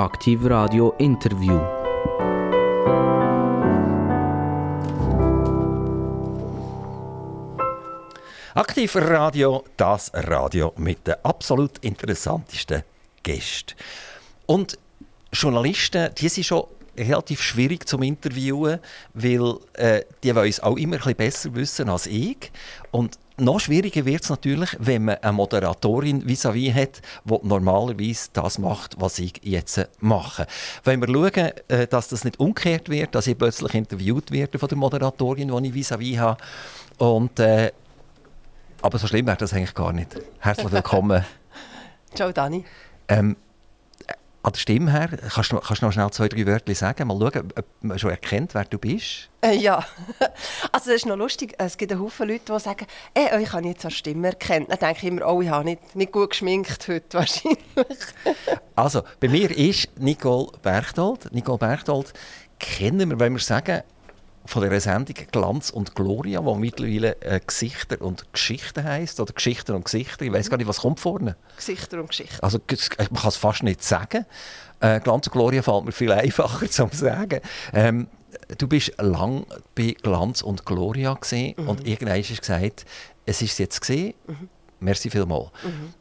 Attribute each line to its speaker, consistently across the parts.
Speaker 1: Aktiv Radio Interview.
Speaker 2: Aktiv Radio, das Radio mit den absolut interessantesten Gästen. Und Journalisten, die sind schon relativ schwierig zum Interviewen, weil äh, die wollen es auch immer ein bisschen besser wissen als ich. Und noch schwieriger wird es natürlich, wenn man eine Moderatorin vis-à-vis -vis hat, die normalerweise das macht, was ich jetzt mache. Wenn wir schauen, äh, dass das nicht umgekehrt wird, dass ich plötzlich interviewt werde von der Moderatorin, die ich vis-à-vis -vis habe. Und, äh, aber so schlimm wäre das eigentlich gar nicht. Herzlich willkommen.
Speaker 3: Ciao, Dani.
Speaker 2: Ähm, an der Stimme her, kannst du, kannst du noch schnell zwei, drei Wörter sagen? Mal schauen, ob man schon erkennt, wer du bist.
Speaker 3: Äh, ja, also das ist noch lustig. Es gibt einen Haufen Leute, die sagen, «Ey, euch habe ich jetzt an Stimme erkennt. Dann denke ich immer, oh, ich habe nicht, nicht gut geschminkt heute wahrscheinlich.
Speaker 2: also, bei mir ist Nicole Berchtold. Nicole Berchtold kennen wir, wenn wir sagen, von der Sendung Glanz und Gloria, die mittlerweile äh, Gesichter und Geschichten heisst. Oder Geschichten und Gesichter. Ich weiß gar nicht, was kommt vorne.
Speaker 3: Gesichter und Geschichten.
Speaker 2: Also, man kann es fast nicht sagen. Äh, Glanz und Gloria fällt mir viel einfacher zu sagen. Ähm, du bist lang bei Glanz und Gloria gesehen mhm. und irgendwann hast du gesagt, es ist jetzt gesehen. Mhm. Merci vielmals. Mhm.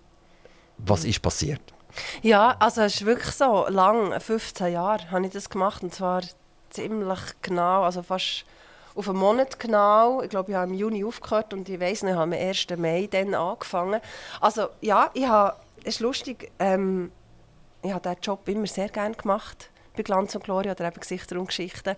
Speaker 2: Was ist passiert?
Speaker 3: Ja, also es ist wirklich so lang, 15 Jahre habe ich das gemacht und zwar ziemlich genau, also fast auf einen Monat genau. Ich glaube, ich habe im Juni aufgehört und ich weiß nicht, ich habe am 1. Mai dann angefangen. Also ja, ich habe, es ist lustig, ähm, ich habe diesen Job immer sehr gerne gemacht bei Glanz und Gloria oder eben Gesichter und Geschichten.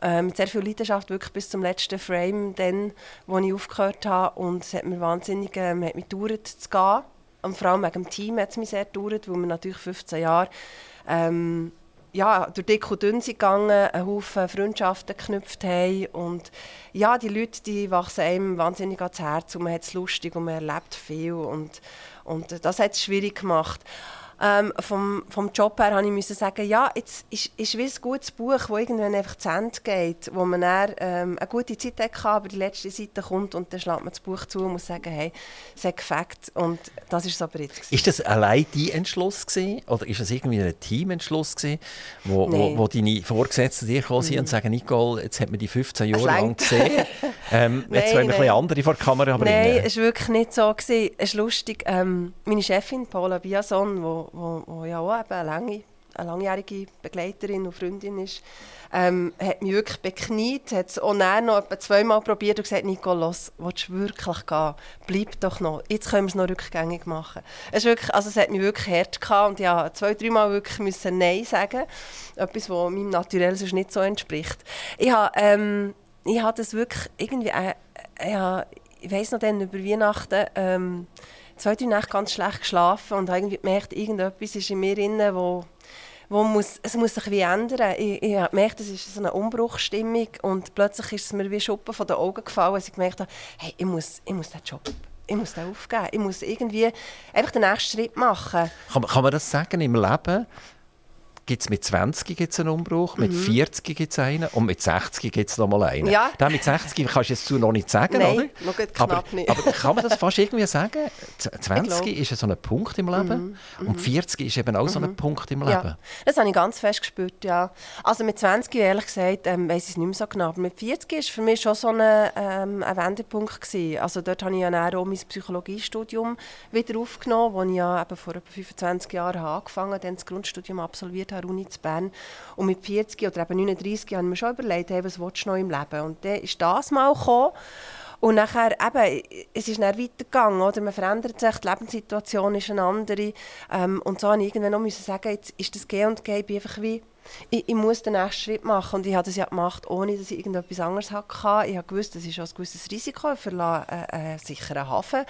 Speaker 3: Ähm, mit sehr viel Leidenschaft, wirklich bis zum letzten Frame, dann, wo ich aufgehört habe. Und es hat mir wahnsinnig ähm, hat mich gedauert zu gehen. Und vor allem wegen dem Team hat es mich sehr gedauert, weil wir natürlich 15 Jahre ähm, ja, durch dick und dünn sind gegangen, einen Haufen Freundschaften geknüpft haben und ja, die Leute, die wachsen einem wahnsinnig ans Herz und man hat es lustig und man erlebt viel und, und das hat es schwierig gemacht. Ähm, vom, vom Job her musste ich sagen, ja, jetzt ist, ist wie ein gutes Buch, das irgendwann einfach zu Ende geht, wo man dann, ähm, eine gute Zeit hatte, aber die letzte Seite kommt und dann schlägt man das Buch zu und muss sagen, hey, es hat gefällt und das ist es aber jetzt.
Speaker 2: Gewesen. Ist das allein dein Entschluss gewesen, oder ist das irgendwie ein Teamentschluss gewesen, wo, wo, wo deine Vorgesetzten dir gekommen sind mm. und sagen, Nicole, jetzt hat man die 15 Jahre lang gesehen, ähm, jetzt wollen wir nein. ein bisschen andere vor die Kamera bringen.
Speaker 3: Nein, es war wirklich nicht so. Gewesen. Es ist lustig, ähm, meine Chefin Paula Biason, wo wo, wo ja auch eben eine, lange, eine langjährige Begleiterin und Freundin ist, ähm, hat mich wirklich bekniet, hat es auch noch etwa zweimal probiert und gesagt, Nicolas, willst du wirklich gehen? Bleib doch noch, jetzt können wir es noch rückgängig machen. Es, wirklich, also es hat mich wirklich hart gehabt und musste zwei, dreimal wirklich müssen Nein sagen, etwas, was meinem Naturell sonst nicht so entspricht. Ich habe, ähm, ich das wirklich irgendwie, äh, äh, ich weiss noch dann über Weihnachten, ähm, zwei, drei Nächte ganz schlecht geschlafen und habe irgendwie gemerkt, irgendetwas ist in mir drin, wo, wo muss, es muss sich wie ändern. Ich, ich habe gemerkt, es ist so eine Umbruchstimmung und plötzlich ist es mir wie Schuppen von den Augen gefallen, als ich gemerkt habe, hey, ich muss, ich muss den Job ich muss den aufgeben. Ich muss irgendwie einfach den nächsten Schritt machen.
Speaker 2: Kann, kann man das sagen im Leben? Gibt es mit 20 gibt's einen Umbruch, mit mhm. 40 gibt es einen und mit 60 gibt es nochmal einen. Ja. Den mit 60 kannst du jetzt noch nicht sagen,
Speaker 3: Nein,
Speaker 2: oder?
Speaker 3: noch knapp
Speaker 2: aber,
Speaker 3: nicht.
Speaker 2: aber kann man das fast irgendwie sagen? 20 ist so ein Punkt im Leben mhm. und 40 ist eben auch mhm. so ein mhm. Punkt im Leben.
Speaker 3: Ja. Das habe ich ganz fest gespürt, ja. Also mit 20, ehrlich gesagt, ähm, weiß ich es nicht mehr so genau, aber mit 40 war für mich schon so ein, ähm, ein Wendepunkt. Gewesen. Also dort habe ich ja auch mein Psychologiestudium wieder aufgenommen, das ich ja eben vor etwa 25 Jahren angefangen habe, dann das Grundstudium absolviert habe, Uni zu Bern. Und mit 40 oder eben 39 habe ich mir schon überlegt, hey, was willst du noch im Leben? Und dann ist das mal gekommen. Und nachher, eben, es ist dann weitergegangen, oder? Man verändert sich, die Lebenssituation ist eine andere. Ähm, und so musste ich irgendwann noch sagen, jetzt ist das G und G, einfach wie ich, ich, muss den nächsten Schritt machen. Und ich habe das ja gemacht, ohne dass ich irgendetwas anderes hatte. Ich habe gewusst, das ist ein gewisses Risiko. Ich verlasse äh, einen sicheren Hafen.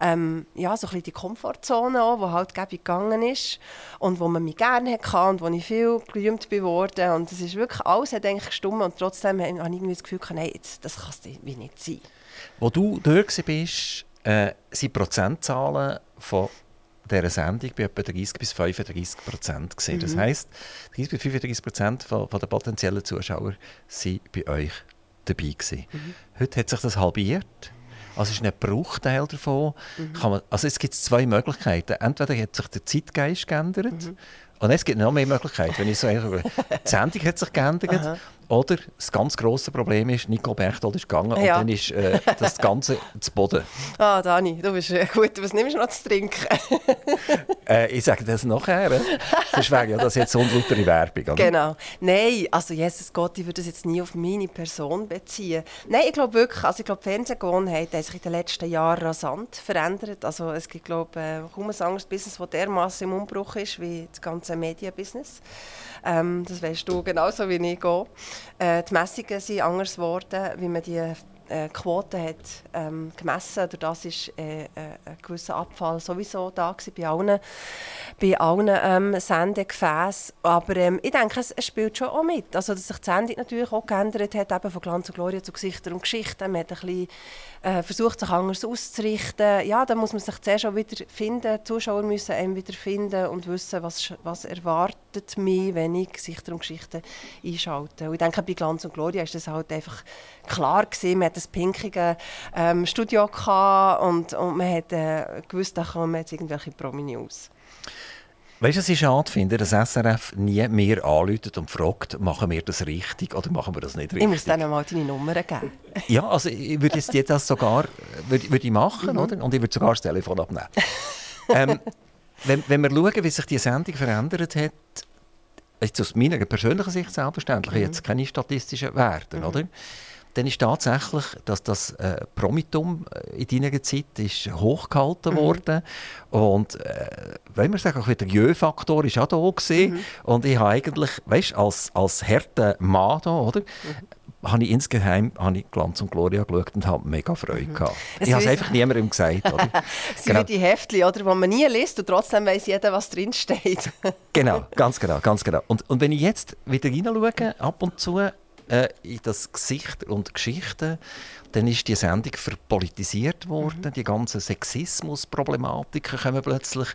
Speaker 3: Ähm, ja, so ein bisschen die Komfortzone auch, die halt gegangen ist. Und wo man mich gerne hatte und wo ich viel gerühmt geworden Und es ist wirklich, alles hat eigentlich gestummt. Und trotzdem habe ich irgendwie das Gefühl, nein, jetzt, das kann es nicht sein.
Speaker 2: Wo du dort warst, äh, sind Prozentzahlen von dieser Sendung bei etwa 30 bis 35 Prozent gesehen. Mhm. Das heisst, 30 bis 35 Prozent von, von der potenziellen Zuschauer waren bei euch dabei gewesen. Mhm. Heute hat sich das halbiert. Also es ist ein Bruchteil davon. Mhm. Kann man, also es gibt zwei Möglichkeiten. Entweder hat sich der Zeitgeist geändert mhm. und es gibt noch mehr Möglichkeiten. Wenn ich so die Sendung hat sich geändert oder das ganz grosse Problem ist, Nico Berchtold ist gegangen ja. und dann ist äh, das Ganze zu Boden.
Speaker 3: Ah, Dani, du bist äh, gut. Was nimmst du noch zu trinken?
Speaker 2: äh, ich sage das nachher. Sonst wäre ja das jetzt unlautere Werbung. Oder?
Speaker 3: Genau. Nein, also Jesus Gott, ich würde das jetzt nie auf meine Person beziehen. Nein, ich glaube wirklich, also ich glaube, die Fernsehgewohnheiten haben sich in den letzten Jahren rasant verändert. Also es gibt, glaube ich, kaum ein anderes Business, das dermaßen im Umbruch ist wie das ganze Media-Business. Ähm, das weißt du genauso wie ich auch. Äh, die Messungen sind anders geworden, wie man die äh, Quote hat ähm, gemessen. Durch das ist äh, äh, ein gewisser Abfall sowieso da bei allen, bei allen ähm, Sendegefäßen. Aber ähm, ich denke, es, es, spielt schon auch mit. Also, dass sich die Sendung natürlich auch geändert hat, eben von Glanz und Gloria zu Gesichter und Geschichten. Man hat ein bisschen äh, versucht, sich anders auszurichten. Ja, da muss man sich zuerst auch wieder finden. Die Zuschauer müssen einen wieder finden und wissen, was, was erwartet mich, wenn ich Gesichter und Geschichten einschalte. Und ich denke, bei Glanz und Gloria ist das halt einfach klar gewesen. Man hat ein pinkiges ähm, Studio und, und man hat äh, gewusst, da kommen jetzt irgendwelche Promi-News.
Speaker 2: Weißt du, was ich schade finde, dass SRF nie mehr anläutet und fragt, machen wir das richtig oder machen wir das nicht richtig?
Speaker 3: Ich muss denen mal deine Nummer geben.
Speaker 2: ja, also ich würde jetzt das sogar würde, würde ich machen, mhm. oder? Und ich würde sogar das Telefon abnehmen. ähm, wenn, wenn wir schauen, wie sich die Sendung verändert hat, jetzt aus meiner persönlichen Sicht selbstverständlich, mhm. jetzt keine statistischen Werte, mhm. oder? dann ist tatsächlich, dass das äh, Promitum äh, in deiner Zeit ist hochgehalten mhm. worden und äh, wenn wir sagen, auch der Jö-Faktor ist auch da gewesen. Mhm. und ich habe eigentlich, weißt, als als härter Mann da, oder? Habe ich insgeheim habe ich Glanz und Gloria geschaut und habe mega Freude mhm. gehabt. Ich habe es einfach niemandem gesagt. Oder?
Speaker 3: es genau. sind die Heftchen, oder, die man nie liest und trotzdem weiß jeder, was drinsteht.
Speaker 2: genau, ganz genau, ganz genau. Und, und wenn ich jetzt wieder hineinschaue, ab und zu, äh, in das Gesicht und Geschichte. Dann ist die Sendung verpolitisiert worden. Mhm. Die ganzen Sexismusproblematiken kommen plötzlich.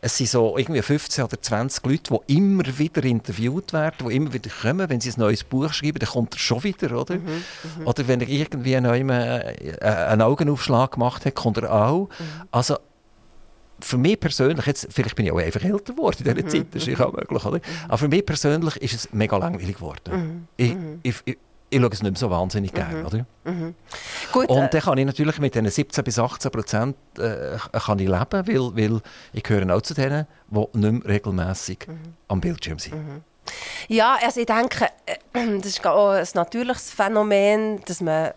Speaker 2: Es sind so irgendwie 15 oder 20 Leute, die immer wieder interviewt werden, die immer wieder kommen. Wenn sie ein neues Buch schreiben, dann kommt er schon wieder, oder? Mhm. Mhm. Oder wenn er irgendwie äh, einen Augenaufschlag gemacht hat, kommt er auch. Mhm. Also für mich persönlich, jetzt, vielleicht bin ich auch einfach älter geworden in dieser. Zeit, das ist auch möglich, oder? aber für mich persönlich ist es mega langweilig geworden. Mhm. Ich, mhm. ich, ich, ich schaue es nicht mehr so wahnsinnig gerne, oder? Mhm. Gut, und dann kann ich natürlich mit diesen 17 bis 18 Prozent äh, kann ich leben, weil, weil ich gehöre auch zu denen, die nicht mehr regelmässig am Bildschirm sind.
Speaker 3: Ja, also ich denke, äh, das ist auch ein natürliches Phänomen, dass man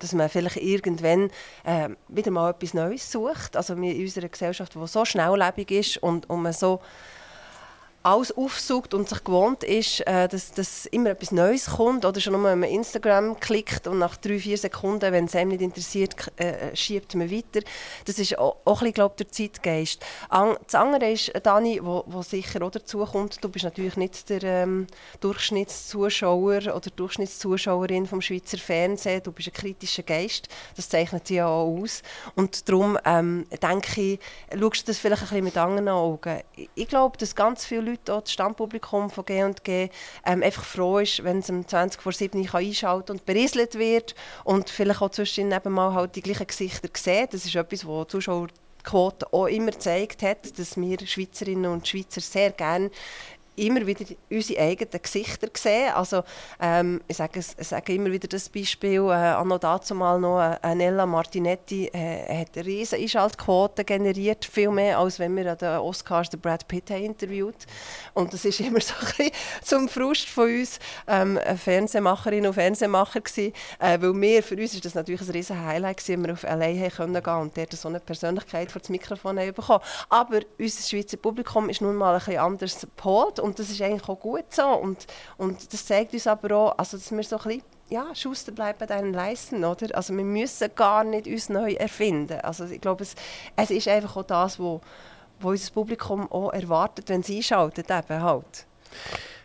Speaker 3: dass man vielleicht irgendwann äh, wieder mal etwas Neues sucht. Also in unserer Gesellschaft, die so schnelllebig ist und, und man so alles aufsucht und sich gewohnt ist, äh, dass, dass immer etwas Neues kommt oder schon nur, wenn man Instagram klickt und nach drei, vier Sekunden, wenn es einem nicht interessiert, äh, schiebt man weiter. Das ist auch, auch ein bisschen, der Zeitgeist. An, das andere ist, Dani, wo, wo sicher auch dazu du bist natürlich nicht der ähm, Durchschnittszuschauer oder Durchschnittszuschauerin vom Schweizer Fernsehen, du bist ein kritischer Geist, das zeichnet sich ja auch aus. Und darum ähm, denke ich, schaust du das vielleicht ein bisschen mit anderen Augen. Ich, ich glaube, dass ganz viele Leute Leute, auch das Stammpublikum von G&G, ähm, einfach froh ist, wenn es um 20 vor 7 Uhr einschalten und berieselt wird und vielleicht auch zwischendurch eben mal halt die gleichen Gesichter sieht. Das ist etwas, was Zuschauer Quote auch immer gezeigt hat, dass wir Schweizerinnen und Schweizer sehr gerne immer wieder unsere eigenen Gesichter sehen. Also, ähm, ich, sage, ich sage immer wieder das Beispiel, äh, anno dazu mal noch, äh, Nella Martinetti äh, hat eine riesige Einschaltquote generiert, viel mehr, als wenn wir an den Oscars den Brad Pitt haben interviewt Und das ist immer so ein bisschen zum Frust von uns ähm, Fernsehmacherinnen und Fernsehmacher gewesen, äh, weil wir, für uns ist das natürlich ein riesiges Highlight gewesen, wir auf LA haben können gehen und dort so eine Persönlichkeit vor das Mikrofon haben bekommen. Aber unser Schweizer Publikum ist nun mal ein bisschen anders gepolt und das ist eigentlich auch gut so. Und, und das zeigt uns aber auch, also, dass wir so ein bisschen ja, Schuster bleibt bei deinen Leisten, oder? Also wir müssen gar nicht uns neu erfinden. Also ich glaube, es, es ist einfach auch das, was wo unser Publikum auch erwartet, wenn sie einschaltet, eben halt.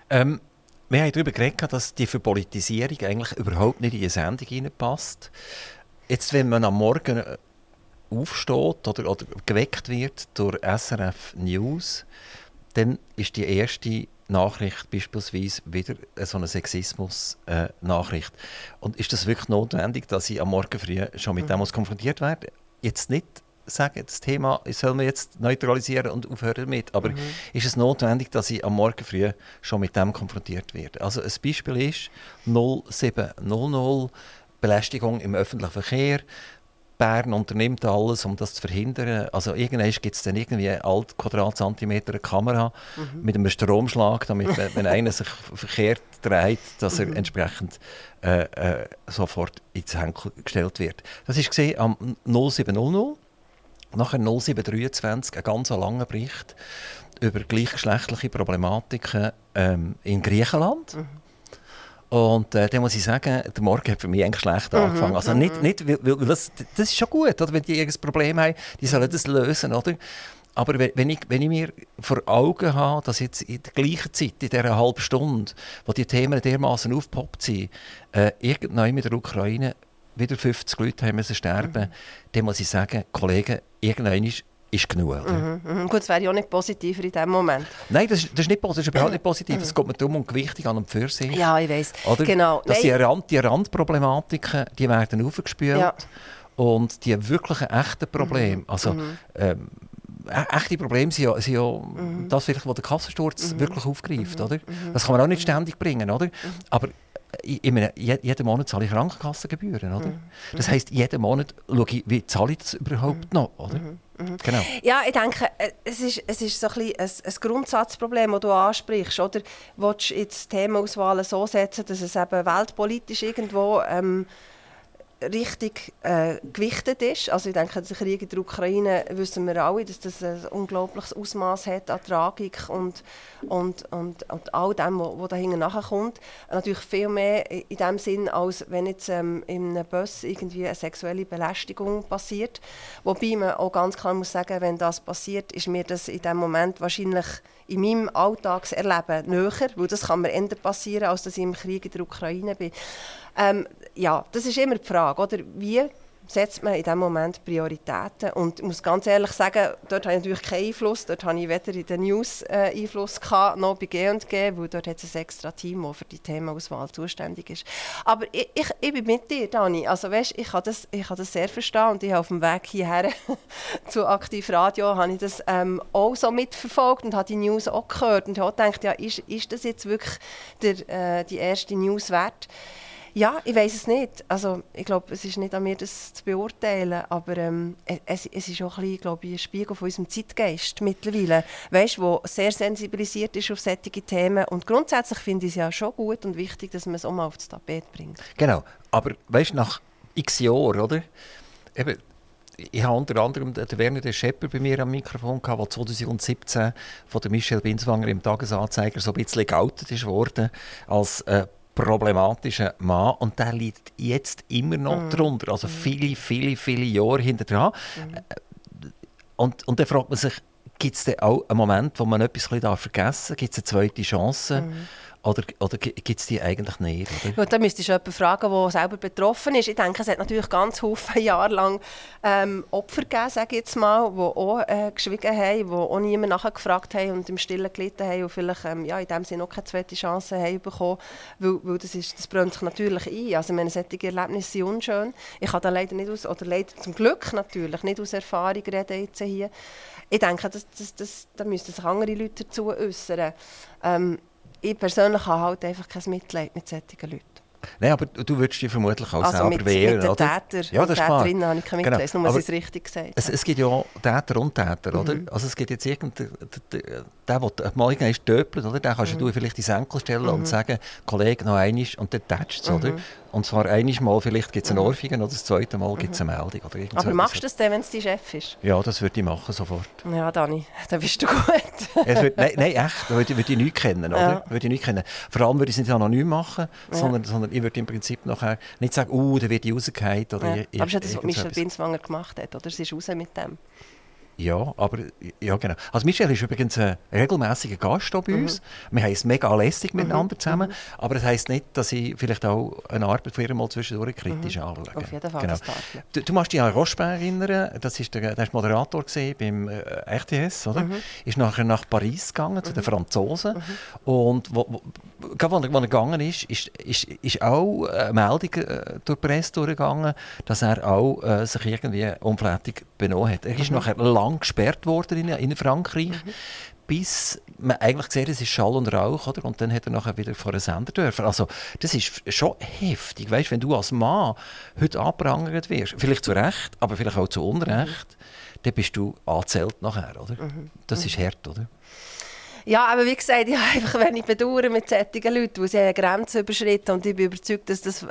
Speaker 2: Ähm, wir haben darüber geredet, dass die Verpolitisierung eigentlich überhaupt nicht in die Sendung hineinpasst. Jetzt, wenn man am Morgen äh, aufsteht oder, oder geweckt wird durch SRF News, dann ist die erste Nachricht beispielsweise wieder so eine Sexismus-Nachricht. und ist das wirklich notwendig, dass ich am Morgen früh schon mit mhm. dem konfrontiert werde? Jetzt nicht sagen, das Thema soll man jetzt neutralisieren und aufhören damit. Aber mhm. ist es notwendig, dass ich am Morgen früh schon mit dem konfrontiert werde? Also ein Beispiel ist 0700 Belästigung im öffentlichen Verkehr. Bern unternimmt alles, um das zu verhindern. Also irgendwann gibt es dann irgendwie alt Quadratzentimeter Kamera mhm. mit einem Stromschlag, damit wenn einer sich verkehrt dreht, dass er mhm. entsprechend äh, äh, sofort ins Henkel gestellt wird. Das ist gesehen am 0700. Nachher 0723 ein ganz langer Bericht über gleichgeschlechtliche Problematiken ähm, in Griechenland. Mhm. Und äh, dann muss ich sagen, der Morgen hat für mich eigentlich schlecht mhm, angefangen. Also nicht, mhm. nicht weil, weil das, das ist schon gut, oder? wenn die irgendein Problem haben, die sollen das lösen, oder? Aber wenn ich, wenn ich mir vor Augen habe, dass jetzt in der gleichen Zeit, in dieser halben Stunde, wo die Themen dermaßen aufgepoppt sind, äh, irgendwann mit der Ukraine wieder 50 Leute haben müssen sterben, mhm. dann muss ich sagen, Kollegen, irgendwann ist ist genug.
Speaker 3: Mhm, mhm. Gut, das wäre ja auch nicht positiver in diesem Moment.
Speaker 2: Nein, das, das ist nicht positiv, das ist überhaupt nicht positiv. Mhm. Es geht mir darum, um Gewichtung an und für sich.
Speaker 3: Ja, ich weiß.
Speaker 2: Genau. Dass die, Rand, die Randproblematiken, die werden aufgespült. Ja. Und die wirklichen, echten Probleme, mhm. also mhm. ähm, e-, echte Probleme sind ja, sind ja mhm. das, vielleicht, was der Kassensturz wirklich aufgreift. Oder? Das kann man auch nicht ständig bringen. Oder? Aber ich meine, jeden Monat zahle ich Krankenkassengebühren, oder? Mhm. Das heisst, jeden Monat schaue ich, wie zahle ich das überhaupt mhm. noch, oder? Mhm.
Speaker 3: Genau. Ja, ich denke, äh, es ist, es ist so ein, ein, ein Grundsatzproblem, das du ansprichst. Oder willst du jetzt Themenauswahlen so setzen, dass es eben weltpolitisch irgendwo ähm, richtig äh, gewichtet ist. Also ich denke, der Krieg in der Ukraine wissen wir alle, dass das ein unglaubliches Ausmaß hat an Tragik und, und, und, und all dem, was dahinter nachkommt. Natürlich viel mehr in dem Sinn, als wenn jetzt ähm, in einem Bus irgendwie eine sexuelle Belästigung passiert. Wobei man auch ganz klar muss sagen, wenn das passiert, ist mir das in dem Moment wahrscheinlich in meinem Alltagserleben näher, weil das kann mir eher passieren, als dass ich im Krieg in der Ukraine bin. Ähm, ja, das ist immer die Frage, oder? Wie setzt man in diesem Moment Prioritäten? Und ich muss ganz ehrlich sagen, dort habe ich natürlich keinen Einfluss. Dort habe ich weder in den News äh, Einfluss gehabt, noch bei G&G, weil dort hat es ein extra Team, das für die Themenauswahl zuständig ist. Aber ich, ich, ich bin mit dir, Dani. Also weißt, ich kann das, ich kann das sehr verstehen und ich habe auf dem Weg hierher zu Aktiv Radio habe ich das ähm, auch so mitverfolgt und habe die News auch gehört und habe gedacht, ja, ist, ist das jetzt wirklich der, äh, die erste News wert? Ja, ich weiß es nicht. Also, ich glaube, es ist nicht an mir, das zu beurteilen, aber ähm, es, es ist auch ein, bisschen, glaube ich, ein Spiegel von unserem Zeitgeist mittlerweile, weißt, wo sehr sensibilisiert ist auf solche Themen. Und grundsätzlich finde ich es ja schon gut und wichtig, dass man es auch mal aufs Tapet bringt.
Speaker 2: Genau, aber weißt, nach x Jahren, oder? Eben, ich habe unter anderem den Werner de Schepper bei mir am Mikrofon der 2017 von der Michelle Binswanger im Tagesanzeiger so ein bisschen geoutet ist worden als äh, problematischer Mann und der liegt jetzt immer noch mm. drunter, also mm. viele, viele, viele Jahre hinter dran. Mm. Und, und dann fragt man sich, gibt es auch einen Moment, wo man etwas vergessen darf? Gibt es eine zweite Chance? Mm. Oder, oder gibt es die eigentlich nicht?
Speaker 3: Oder? Gut, da müsstest du jemanden fragen, der selber betroffen ist. Ich denke, es hat natürlich ganz viele Jahre lang ähm, Opfer gegeben, sage jetzt mal, die auch äh, geschwiegen haben, die auch niemand nachgefragt haben und im Stillen gelitten haben und vielleicht ähm, ja, in dem Sinne auch keine zweite Chance haben bekommen, weil, weil das, ist, das brennt sich natürlich ein. Also meine, solche Erlebnisse sind unschön. Ich kann da leider nicht aus, oder leider zum Glück natürlich, nicht aus Erfahrung reden jetzt hier. Ich denke, das, das, das, da müssten sich andere Leute dazu äußern. Ähm, ich persönlich habe halt einfach kein Mitleid mit solchen Leuten.
Speaker 2: Nein, aber du würdest dich vermutlich auch
Speaker 3: also
Speaker 2: selber
Speaker 3: mit,
Speaker 2: wehren,
Speaker 3: mit den
Speaker 2: oder?
Speaker 3: Täter ja, das ist klar. Täterinnen habe ich kein genau. Mitleid, genau. nur, dass ich es richtig gesagt
Speaker 2: es, es gibt ja Täter und Täter, oder? Mhm. Also es gibt jetzt irgendeinen, der, der, der mal irgendwann töpelt, oder? Den kannst mhm. du vielleicht in Senkel stellen mhm. und sagen, Kollege, noch einmal, und dann tätscht es, oder? Mhm. Und zwar einmal vielleicht gibt es eine mhm. Ohrfeige oder das zweite Mal gibt es eine Meldung. Oder
Speaker 3: Aber machst du das dann, wenn es dein Chef ist?
Speaker 2: Ja, das würde ich machen sofort.
Speaker 3: Ja, Dani, dann bist du gut.
Speaker 2: wird, nein, nein, echt, da würde, würde ich nichts kennen. Oder? Ja. Würde ich nicht kennen. Vor allem würde ich es nicht anonym machen, ja. sondern, sondern ich würde im Prinzip nachher nicht sagen, uh, da wird die rausgehauen. Oder
Speaker 3: ja. Aber ist das, was Michel Binswanger gemacht hat, oder? Sie ist raus mit dem.
Speaker 2: Ja, aber ja, genau. Also Michel ist übrigens ein regelmäßiger Gast bei uns. Mhm. Wir haben es mega lässig miteinander mhm. zusammen, mhm. aber das heisst nicht, dass ich vielleicht auch eine Arbeit von ihr mal zwischendurch kritisch mhm. anschaue.
Speaker 3: Auf jeden Fall,
Speaker 2: genau. Du, du musst dich an Rochebert erinnern, das ist der, der ist Moderator beim äh, RTS, oder? Mhm. Ist nachher nach Paris gegangen, zu den mhm. Franzosen mhm. und wo, wo, gerade als er, er gegangen ist, ist, ist, ist auch eine Meldung äh, durch die Presse durchgegangen, dass er auch äh, sich irgendwie unflätig benommen hat. Er ist nachher lang lang gesperrt worden in, in Frankreich. Mhm. Bis man eigentlich gesehen es ist Schall und Rauch, oder? Und dann hat er nachher wieder vor einen Sender dürfen. Also, das ist schon heftig, weißt, wenn du als Mann heute angeprangert wirst, vielleicht zu Recht, aber vielleicht auch zu Unrecht, dann bist du angezählt nachher, oder? Mhm. Das ist hart, oder?
Speaker 3: Ja, aber wie gesagt, ich habe einfach wenn ich bedauere mit solchen Leuten, die sie eine Grenze überschritten und ich bin überzeugt, dass das äh,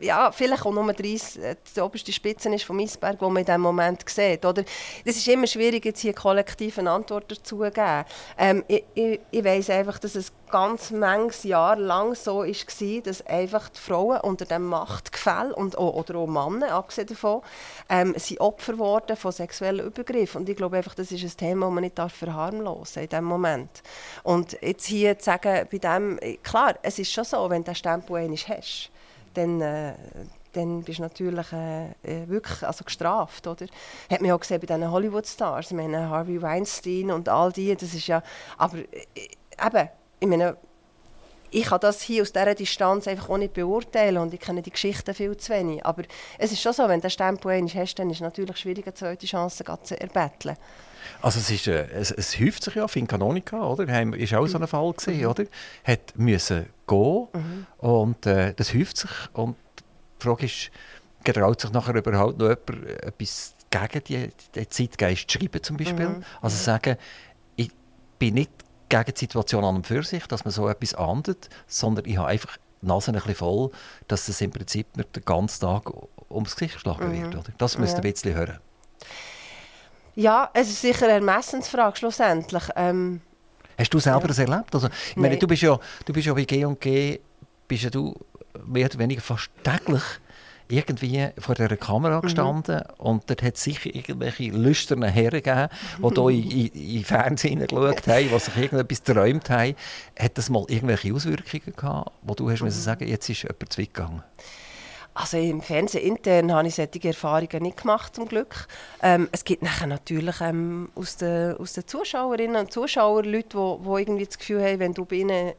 Speaker 3: ja, vielleicht auch nur 30, äh, die oberste Spitze ist vom Eisberg, die man in diesem Moment sieht. Oder? Das ist immer schwierig, jetzt hier kollektiv eine Antwort dazu zu geben. Ähm, ich ich, ich weiss einfach, dass es ganz manches Jahr lang so war, dass einfach die Frauen unter dem Machtgefälle und, oder auch Männer, abgesehen davon, ähm, sind Opfer wurden von sexuellen Übergriffen. Und ich glaube einfach, das ist ein Thema, das man nicht verharmlosen in diesem Moment. Und jetzt hier zu sagen, bei dem, klar, es ist schon so, wenn du den Stempel einmal hast, dann... Äh, dann bist du natürlich äh, äh, wirklich also gestraft, oder? Hat man auch gesehen bei diesen Hollywood-Stars, ich meine Harvey Weinstein und all die, das ist ja, aber äh, eben, ich meine, ich kann das hier aus dieser Distanz einfach auch nicht beurteilen und ich kenne die Geschichten viel zu wenig. Aber es ist schon so, wenn du den Stempel einmal hast, dann ist es natürlich schwierig, eine zweite Chance zu erbetteln.
Speaker 2: Also es, ist, äh, es, es häuft sich ja, Finn Canonica, oder? Ist auch so ein Fall gewesen, mhm. oder? Hat müssen gehen mhm. und äh, das häuft sich und die Frage ist, getraut sich nachher überhaupt noch jemand etwas gegen die, Zeitgeist zu schreiben zum Beispiel? Mhm. Also sagen, ich bin nicht gegen die Situation an und für sich, dass man so etwas ahndet, sondern ich habe einfach die Nase ein bisschen voll, dass es im Prinzip mir den ganzen Tag ums Gesicht geschlagen mhm. wird. Oder? Das müsst ihr ja. ein bisschen hören.
Speaker 3: Ja, es ist sicher eine Ermessensfrage schlussendlich. Ähm,
Speaker 2: Hast du selber ja. das erlebt? Also, ich meine, du bist ja, du bist ja bei G&G, bist ja du mehr oder weniger fast täglich irgendwie vor dieser Kamera mhm. gestanden mhm. und dort hat es sicher irgendwelche lüsternen Herren gegeben, die hier in, in, in Fernsehen geschaut haben, die sich irgendetwas geträumt haben. Hat das mal irgendwelche Auswirkungen gehabt, wo du hast mhm. sagen jetzt ist jemand zu weit gegangen?
Speaker 3: Also im Fernsehen intern habe ich solche Erfahrungen nicht gemacht, zum Glück. Ähm, es gibt nachher natürlich ähm, aus, den, aus den Zuschauerinnen und Zuschauern Leute, die, die irgendwie das Gefühl haben, wenn du bei ihnen äh,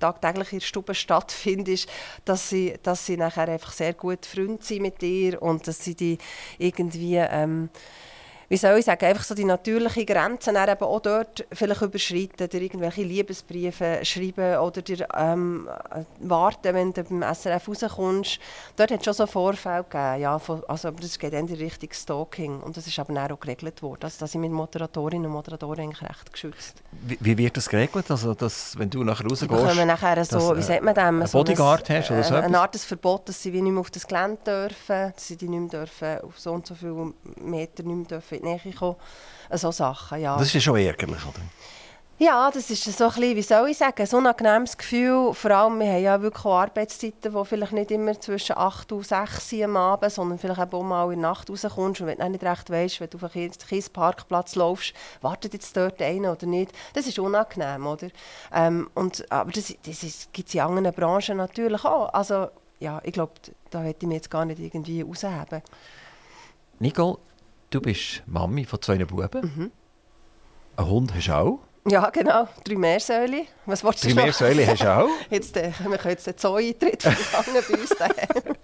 Speaker 3: tagtäglich in der Stube stattfindest, dass sie, dass sie nachher einfach sehr gut Freunde sind mit dir und dass sie die irgendwie... Ähm, wie soll ich sagen, einfach so die natürlichen Grenzen dann eben auch dort vielleicht überschreiten, dir irgendwelche Liebesbriefe schreiben oder dir ähm, warten, wenn du beim SRF rauskommst. Dort hat es schon so Vorfälle gegeben, ja, von, also, aber das geht in die Richtung Stalking und das ist aber dann auch geregelt worden. Also da sind mit Moderatorinnen und Moderatoren eigentlich recht geschützt.
Speaker 2: Wie, wie, wird das geregelt, also dass, wenn du nachher rausgehst?
Speaker 3: Da können wir nachher so, dass, wie sagt man dem? Ein
Speaker 2: so Bodyguard ein, hast oder so
Speaker 3: äh, Eine Art Verbot, dass sie wie nicht mehr auf das Gelände dürfen, dass sie die nicht mehr dürfen, auf so und so viele Meter nicht mehr dürfen in die Nähe kommen. So Sachen, ja.
Speaker 2: Das ist ja schon ärgerlich, oder?
Speaker 3: Ja, das ist so ein bisschen, wie soll ich sagen, ein unangenehmes Gefühl. Vor allem, wir haben ja wirklich auch Arbeitszeiten, die vielleicht nicht immer zwischen 8 und 6 sind am Abend, sondern vielleicht auch mal in der Nacht rauskommst und wenn du nicht recht weißt, wenn du auf einen Kiesparkplatz laufst, wartet jetzt dort einer oder nicht. Das ist unangenehm, oder? Ähm, und, aber das, das gibt es in anderen Branchen natürlich auch. Also, ja, ich glaube, da hätte ich mich jetzt gar nicht irgendwie rausheben.
Speaker 2: Nicole, du bist Mami von zwei Buben. Mhm. Einen Hund hast du auch.
Speaker 3: Ja, genau. Drei Meersäule. Was wolltest
Speaker 2: du Drei Meersäule hast du auch.
Speaker 3: Jetzt, äh, wir können jetzt den Zoo-Eintritt verlangen bei uns daheim.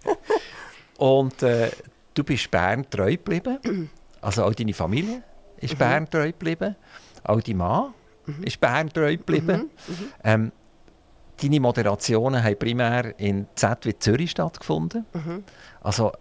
Speaker 2: Und äh, du bist Bern treu geblieben. Also auch deine Familie ist mhm. Bern treu geblieben. Auch dein Mann mhm. ist Bern treu geblieben. Mhm. mhm. Ähm, deine Moderationen haben primär in ZW Zürich stattgefunden. Mhm. Also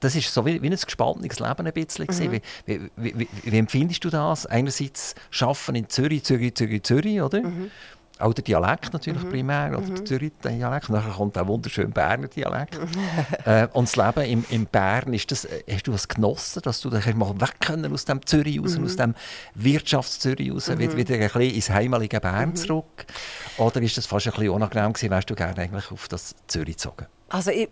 Speaker 2: das ist so wie, wie ein gespaltenes Leben ein bisschen. Mhm. Wie, wie, wie, wie, empfindest du das? Einerseits Schaffen in Zürich, Zürich, Zürich, Zürich, oder? Mhm. Auch der Dialekt natürlich mhm. primär, oder der mhm. Zürich-Dialekt. Nachher kommt auch wunderschön Berner Dialekt. äh, und das Leben im, im Bern, ist das, hast du das genossen, dass du dann mal weg können aus dem Zürich raus, mhm. aus dem Wirtschafts-Zürich raus, mhm. wieder, wieder ein bisschen ins heimalige Bern mhm. zurück? Oder ist das fast ein bisschen unangenehm gewesen, wärst du gerne eigentlich auf das Zürich gezogen?
Speaker 3: Also ich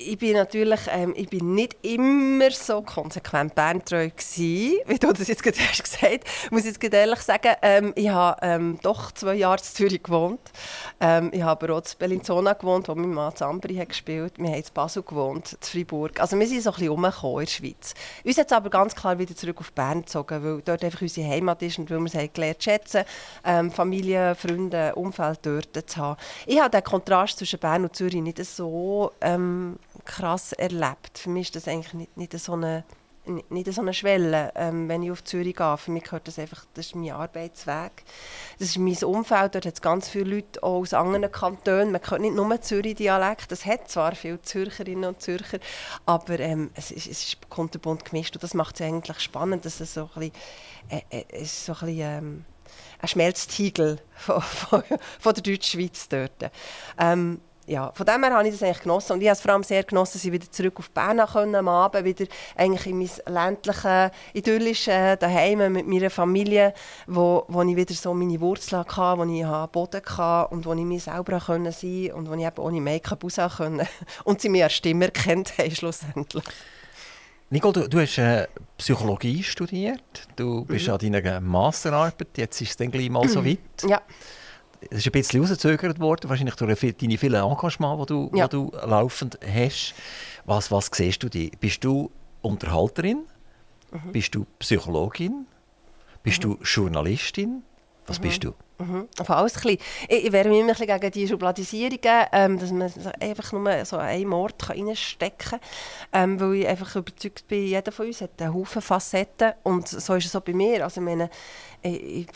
Speaker 3: ich bin natürlich ähm, ich bin nicht immer so konsequent Berntreu gewesen, wie du das jetzt gerade hast gesagt hast. muss jetzt ehrlich sagen, ähm, ich habe ähm, doch zwei Jahre in Zürich gewohnt. Ähm, ich habe aber auch in Bellinzona gewohnt, wo mein Mann Zambri hat gespielt. Wir haben in Basel gewohnt, in Freiburg. Also wir sind so ein bisschen rumgekommen in der Schweiz. Uns hat aber ganz klar wieder zurück auf Bern gezogen, weil dort einfach unsere Heimat ist und weil wir es gelernt schätzen, ähm, Familie, Freunde, Umfeld dort zu haben. Ich habe den Kontrast zwischen Bern und Zürich nicht so ähm, krass erlebt. Für mich ist das eigentlich nicht, nicht so eine nicht so eine Schwelle, ähm, wenn ich auf Zürich gehe. Für mich gehört das einfach, das ist mein Arbeitsweg. Das ist mein Umfeld, dort hat es ganz viele Leute auch aus anderen Kantonen. Man hört nicht nur Zürich-Dialekt, das hat zwar viele Zürcherinnen und Zürcher, aber ähm, es, ist, es ist kunterbunt gemischt und das macht es eigentlich spannend, dass es so ein bisschen, äh, äh, ist so ein bisschen ähm, ein Schmelztiegel von, von, von der Deutschschweiz dort. Ähm, ja, von dem her habe ich das eigentlich genossen. Und ich habe es vor allem sehr genossen, dass ich wieder zurück auf Bern können, am Abend wieder eigentlich in mein ländliches, idyllisches Daheim mit meiner Familie, wo, wo ich wieder so meine Wurzeln hatte, wo ich Boden hatte und wo ich mich selber sein konnte und wo ich eben ohne Make-up raus konnte. Und sie mir als Stimme erkennt haben, schlussendlich.
Speaker 2: Nicole, du, du hast äh, Psychologie studiert, du bist mhm. an deiner Masterarbeit, jetzt ist es dann gleich mal so weit.
Speaker 3: Ja
Speaker 2: es ist ein bisschen rausgezögert worden, wahrscheinlich durch deine vielen Engagements, die du, ja. du laufend hast. Was, was siehst du die? Bist du Unterhalterin? Mhm. Bist du Psychologin? Bist mhm. du Journalistin? Was mhm. bist du?
Speaker 3: Mhm. Alles ein Ich, ich wehre mich immer ein gegen die Schubladisierungen, ähm, dass man einfach nur so einen Mord reinstecken kann. Ähm, weil ich einfach überzeugt bin, jeder von uns hat einen Haufen Facetten. Und so ist es auch bei mir. Also, ich meine, ich, ich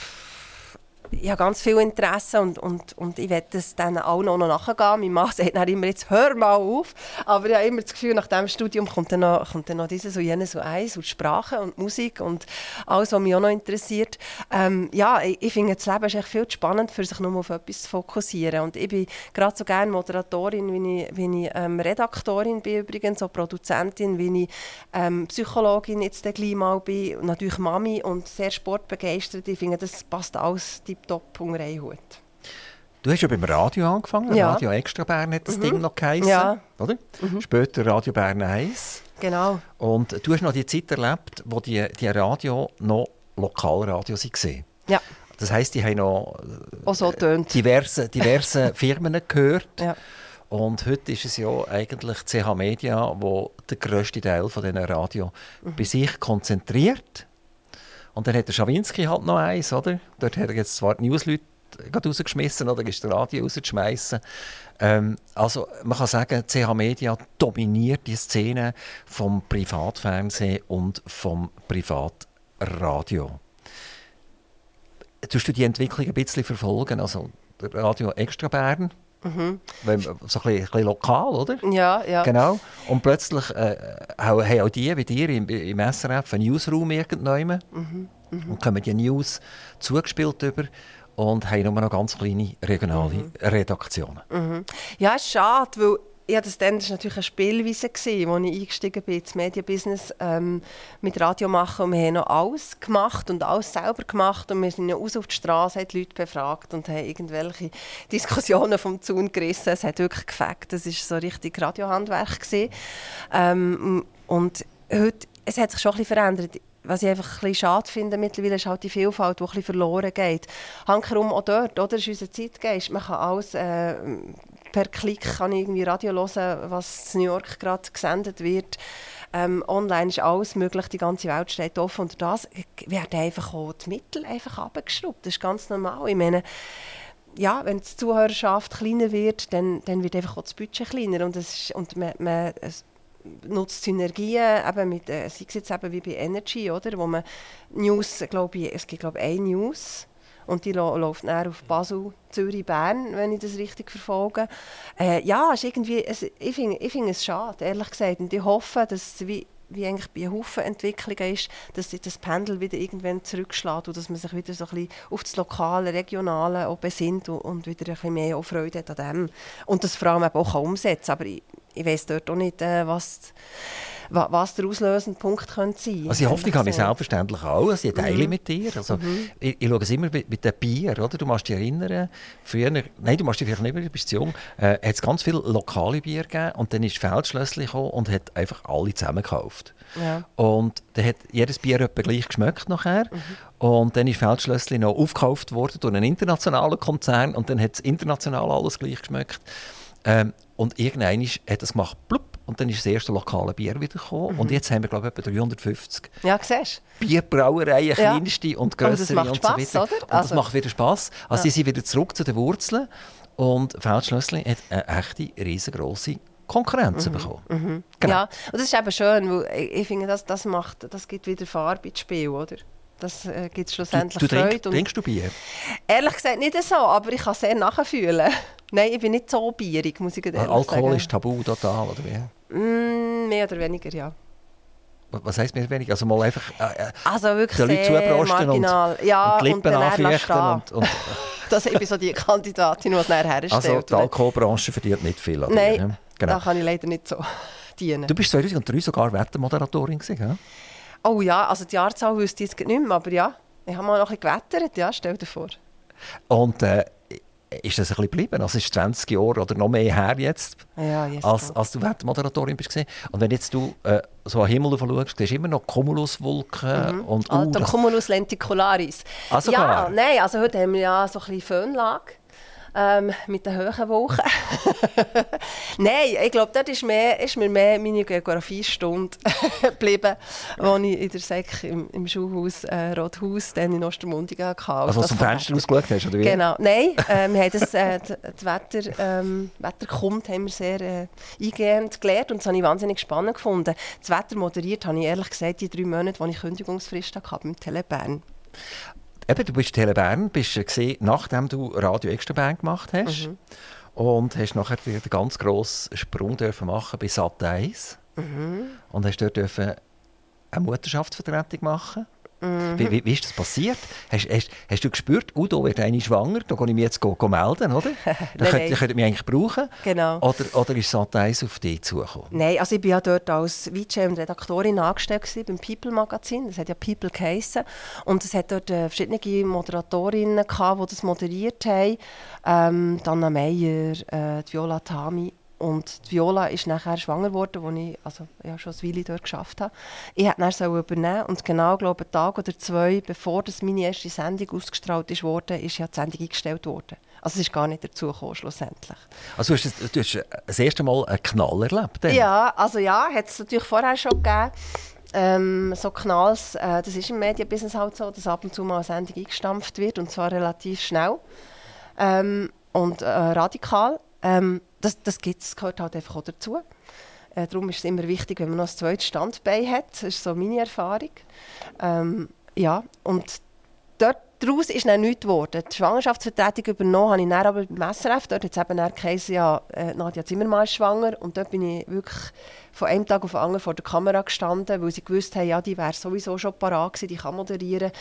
Speaker 3: ich habe ganz viel Interesse und, und, und ich werde es dann auch noch nachgehen. Mein Mann sagt dann immer, jetzt hör mal auf. Aber ich habe immer das Gefühl, nach diesem Studium kommt dann noch, kommt dann noch dieses und jenes so eins und Sprache und Musik und alles, was mich auch noch interessiert. Ähm, ja, ich, ich finde, das Leben ist echt viel zu spannend, für sich nur auf etwas zu fokussieren. Und ich bin gerade so gerne Moderatorin, wie ich, wie ich ähm, Redaktorin bin übrigens, so Produzentin, wie ich ähm, Psychologin jetzt gleich mal bin, und natürlich Mami und sehr sportbegeistert. Ich finde, das passt alles tiptop unter einen Hut.
Speaker 2: Du hast ja beim Radio angefangen, ja. Radio Extra Bern hat das mhm. Ding noch geheißen,
Speaker 3: ja.
Speaker 2: oder? Mhm. Später Radio Bern 1.
Speaker 3: Genau.
Speaker 2: Und du hast noch die Zeit erlebt, wo die, die Radio noch Lokalradio waren.
Speaker 3: Ja.
Speaker 2: Das heisst, die haben noch
Speaker 3: so
Speaker 2: diverse, diverse Firmen gehört.
Speaker 3: Ja.
Speaker 2: Und heute ist es ja eigentlich CH Media, wo der grösste Teil von diesen Radio mhm. bei sich konzentriert. Und dann hat der Schawinski halt noch eins, oder? Dort hat er jetzt zwar die Newsleute rausgeschmissen oder ist der Radio rausgeschmissen. Ähm, also man kann sagen, CH Media dominiert die Szene vom Privatfernsehen und vom Privatradio. Tust du die Entwicklung ein bisschen verfolgen? Also Radio Extra Bern, Mhm. So ein bisschen, ein bisschen, lokal, oder?
Speaker 3: Ja, ja.
Speaker 2: Genau. Und plötzlich äh, haben auch die, wie dir im, im SRF, einen Newsroom irgendwann. Mhm. Mhm. Und kommen die News zugespielt über und haben nur noch ganz kleine regionale mhm. Redaktionen.
Speaker 3: Mhm. Ja, schade, weil ja, das, dann, war natürlich eine Spielweise, als ich eingestiegen bin ins Medienbusiness ähm, mit Radio machen. Und wir haben noch alles gemacht und alles selber gemacht. Und wir sind ja raus auf die Straße, haben die Leute befragt und haben irgendwelche Diskussionen vom Zaun gerissen. Es hat wirklich gefällt. Das war so richtig Radiohandwerk. Ähm, und heute, es hat sich schon bisschen verändert was ich einfach ein schade finde mittlerweile, ist halt die Vielfalt, die ein verloren geht. Hankerum auch dort, oder? ist unser Zeitgeist. Man kann alles äh, per Klick kann ich irgendwie Radio hören, was in New York gerade gesendet wird. Ähm, online ist alles möglich, die ganze Welt steht offen. Und das werden einfach auch die Mittel einfach abgeschraubt. Das ist ganz normal. Ich meine, ja, wenn die Zuhörerschaft kleiner wird, dann, dann wird einfach auch das Budget kleiner. Und, es ist, und man, man nutzt Synergien, eben mit, äh, sei es jetzt eben wie bei Energy, oder, wo man News, glaube ich, es gibt glaube ich eine News, und die läuft dann auf Basel, Zürich, Bern, wenn ich das richtig verfolge. Äh, ja, ist irgendwie, es, ich finde ich find es schade, ehrlich gesagt. Und ich hoffe, dass es wie, wie eigentlich bei Haufen Entwicklungen ist, dass sich das Pendel wieder irgendwann zurückschlägt und dass man sich wieder so ein bisschen auf das Lokale, Regionale besinnt und, und wieder ein bisschen mehr Freude hat an dem. Und das vor allem auch umsetzen kann. Aber ich, ich weiß dort auch nicht, äh, was wa was der auslösende Punkt könnte sein
Speaker 2: Also die Hoffnung habe ich
Speaker 3: so.
Speaker 2: selbstverständlich auch. Also ich teile
Speaker 3: Mhm.
Speaker 2: mit dir. Also ich, ich schaue es immer mit, mit dem Bier. Oder? Du musst dich erinnern, früher, nein, du musst dich vielleicht nicht mehr, du bist zu jung, äh, hat es ganz viele lokale Bier gegeben und dann ist Feldschlössli gekommen und hat einfach alle zusammen gekauft.
Speaker 3: Ja.
Speaker 2: Und dann hat jedes Bier etwa gleich geschmeckt nachher.
Speaker 3: Mhm.
Speaker 2: Und dann ist Feldschlössli noch aufgekauft worden durch einen internationalen Konzern und dann hat es international alles gleich geschmeckt. Ähm, und irgendwann ist- hat es gemacht, plupp, und dann ist das erste lokale Bier wieder gekommen.
Speaker 3: Mhm.
Speaker 2: Und jetzt haben wir, glaube ich, etwa 350
Speaker 3: ja, siehst
Speaker 2: Bierbrauereien,
Speaker 3: Ja.
Speaker 2: kleinste und
Speaker 3: Und das
Speaker 2: grössere
Speaker 3: macht
Speaker 2: und so weiter.
Speaker 3: oder?
Speaker 2: Und das
Speaker 3: Also-
Speaker 2: macht wieder Spass. Also
Speaker 3: Ja.
Speaker 2: sie sind wieder zurück zu den Wurzeln und Feldschlössli hat eine echte, riesengroße Konkurrenz bekommen.
Speaker 3: du?
Speaker 2: Genau.
Speaker 3: Ja, und das ist eben schön, weil ich, ich finde, das, das, macht, das gibt wieder Farbe ins Spiel, oder? Das äh, gibt
Speaker 2: Du,
Speaker 3: schlussendlich
Speaker 2: du
Speaker 3: Freude.
Speaker 2: trink, trinkst du Bier?
Speaker 3: ehrlich gesagt nicht so, aber ich kann sehr nachfühlen. Nein, ich bin nicht so bierig, muss ich ehrlich
Speaker 2: Alkohol
Speaker 3: sagen.
Speaker 2: ist tabu total, oder wie?
Speaker 3: Mm, mehr oder weniger, ja.
Speaker 2: Was heisst mehr wenig? Also mal einfach äh, äh,
Speaker 3: Also wirklich
Speaker 2: den Leuten
Speaker 3: sehr
Speaker 2: zubrosten und,
Speaker 3: ja,
Speaker 2: und die Lippen anfeuchten.
Speaker 3: stehen.
Speaker 2: Und, und,
Speaker 3: Das, ich bin so die Kandidatin, die es nachher herstellt.
Speaker 2: also die Alkoholbranche verdient nicht viel. an dir,
Speaker 3: Nein,
Speaker 2: ja? genau.
Speaker 3: da kann ich leider nicht so dienen.
Speaker 2: Du bist 2003 sogar Wettermoderatorin gewesen, gell?
Speaker 3: Oh ja, also die Jahrzahl wüsste ich jetzt nicht mehr, aber ja, ich habe mal noch ein bisschen gewettert, ja, stell dir vor.
Speaker 2: Und äh, ist das ein bisschen geblieben? Also ist 20 Jahre oder noch mehr her jetzt,
Speaker 3: Ja, yes,
Speaker 2: als, als du Wettermoderatorin bist. Und wenn jetzt du äh, so am Himmel schaust, siehst du immer noch Cumuluswolken und uh,
Speaker 3: Alto
Speaker 2: das-
Speaker 3: Cumulus lenticularis.
Speaker 2: Ah, sogar?
Speaker 3: ja, nein, also heute haben wir ja so ein bisschen Föhnlage. Ähm, mit den hohen Wolken. Nein, ich glaube, dort ist, mehr, ist mir mehr meine Geografiestunde geblieben, die ich in der Sek im, im Schulhaus äh, Rothaus, dann in Ostermundigen hatte.
Speaker 2: also aus dem Fenster ausgeschaut hast, oder wie?
Speaker 3: Genau. Nein, äh, wir haben das, äh, das Wetter, ähm, Wetter kommt, haben wir sehr äh, eingehend gelernt und das habe ich wahnsinnig spannend gefunden. Das Wetter moderiert habe ich ehrlich gesagt die drei Monate, als ich Kündigungsfrist hatte beim Telebern.
Speaker 2: Eben, du bist Tele Bern, bist gesehen, nachdem du Radio Extra Band gemacht hast.
Speaker 3: Mhm.
Speaker 2: Und hast nachher den ganz grossen Sprung dürfen machen bei Sat 1.
Speaker 3: Mhm.
Speaker 2: Und hast dort dürfen eine Mutterschaftsvertretung machen.
Speaker 3: Mhm.
Speaker 2: Wie, wie, wie ist das passiert? Hast, hast, hast du gespürt, oh, da wird eine schwanger, da kann ich mich jetzt go, go melden, oder? Da
Speaker 3: Nein,
Speaker 2: könnt, mich eigentlich brauchen.
Speaker 3: Genau.
Speaker 2: Oder, oder ist Sat 1 auf dich zugekommen?
Speaker 3: Nein, also ich war ja dort als VJ und Redaktorin angestellt gewesen, beim People Magazin. Das hat ja People geheissen. Und es hat dort äh, verschiedene Moderatorinnen gehabt, die das moderiert haben. Ähm, die Anna Meyer, äh, Viola Tami. Und die Viola ist nachher schwanger geworden, als ich also, ja, schon ein Weile dort geschafft habe. Ich hätte dann so übernehmen und genau, glaube einen Tag oder zwei, bevor das meine erste Sendung ausgestrahlt ist worden, ist ja die Sendung eingestellt worden. Also es ist gar nicht dazu gekommen, schlussendlich.
Speaker 2: Also du hast, das- du hast das erste Mal einen Knall erlebt? Dann?
Speaker 3: Ja, also ja, hat es natürlich vorher schon gegeben. Ähm, so Knalls, äh, das ist im Medienbusiness halt so, dass ab und zu mal eine Sendung eingestampft wird und zwar relativ schnell ähm, und äh, radikal. Ähm, das das gibt's, gehört halt einfach auch dazu. Äh, darum ist es immer wichtig, wenn man noch ein zweites Standbein hat. Das ist so meine Erfahrung. Ähm, ja, und dort daraus ist dann nichts geworden. Die Schwangerschaftsvertretung übernommen habe ich dann aber beim SRF. Dort hat eben dann geheißen, ja, äh, Nadja Zimmermann schwanger. Und dort bin ich wirklich von einem Tag auf den anderen vor der Kamera gestanden, weil sie gewusst haben, ja, die wäre sowieso schon parat gewesen, die kann moderieren,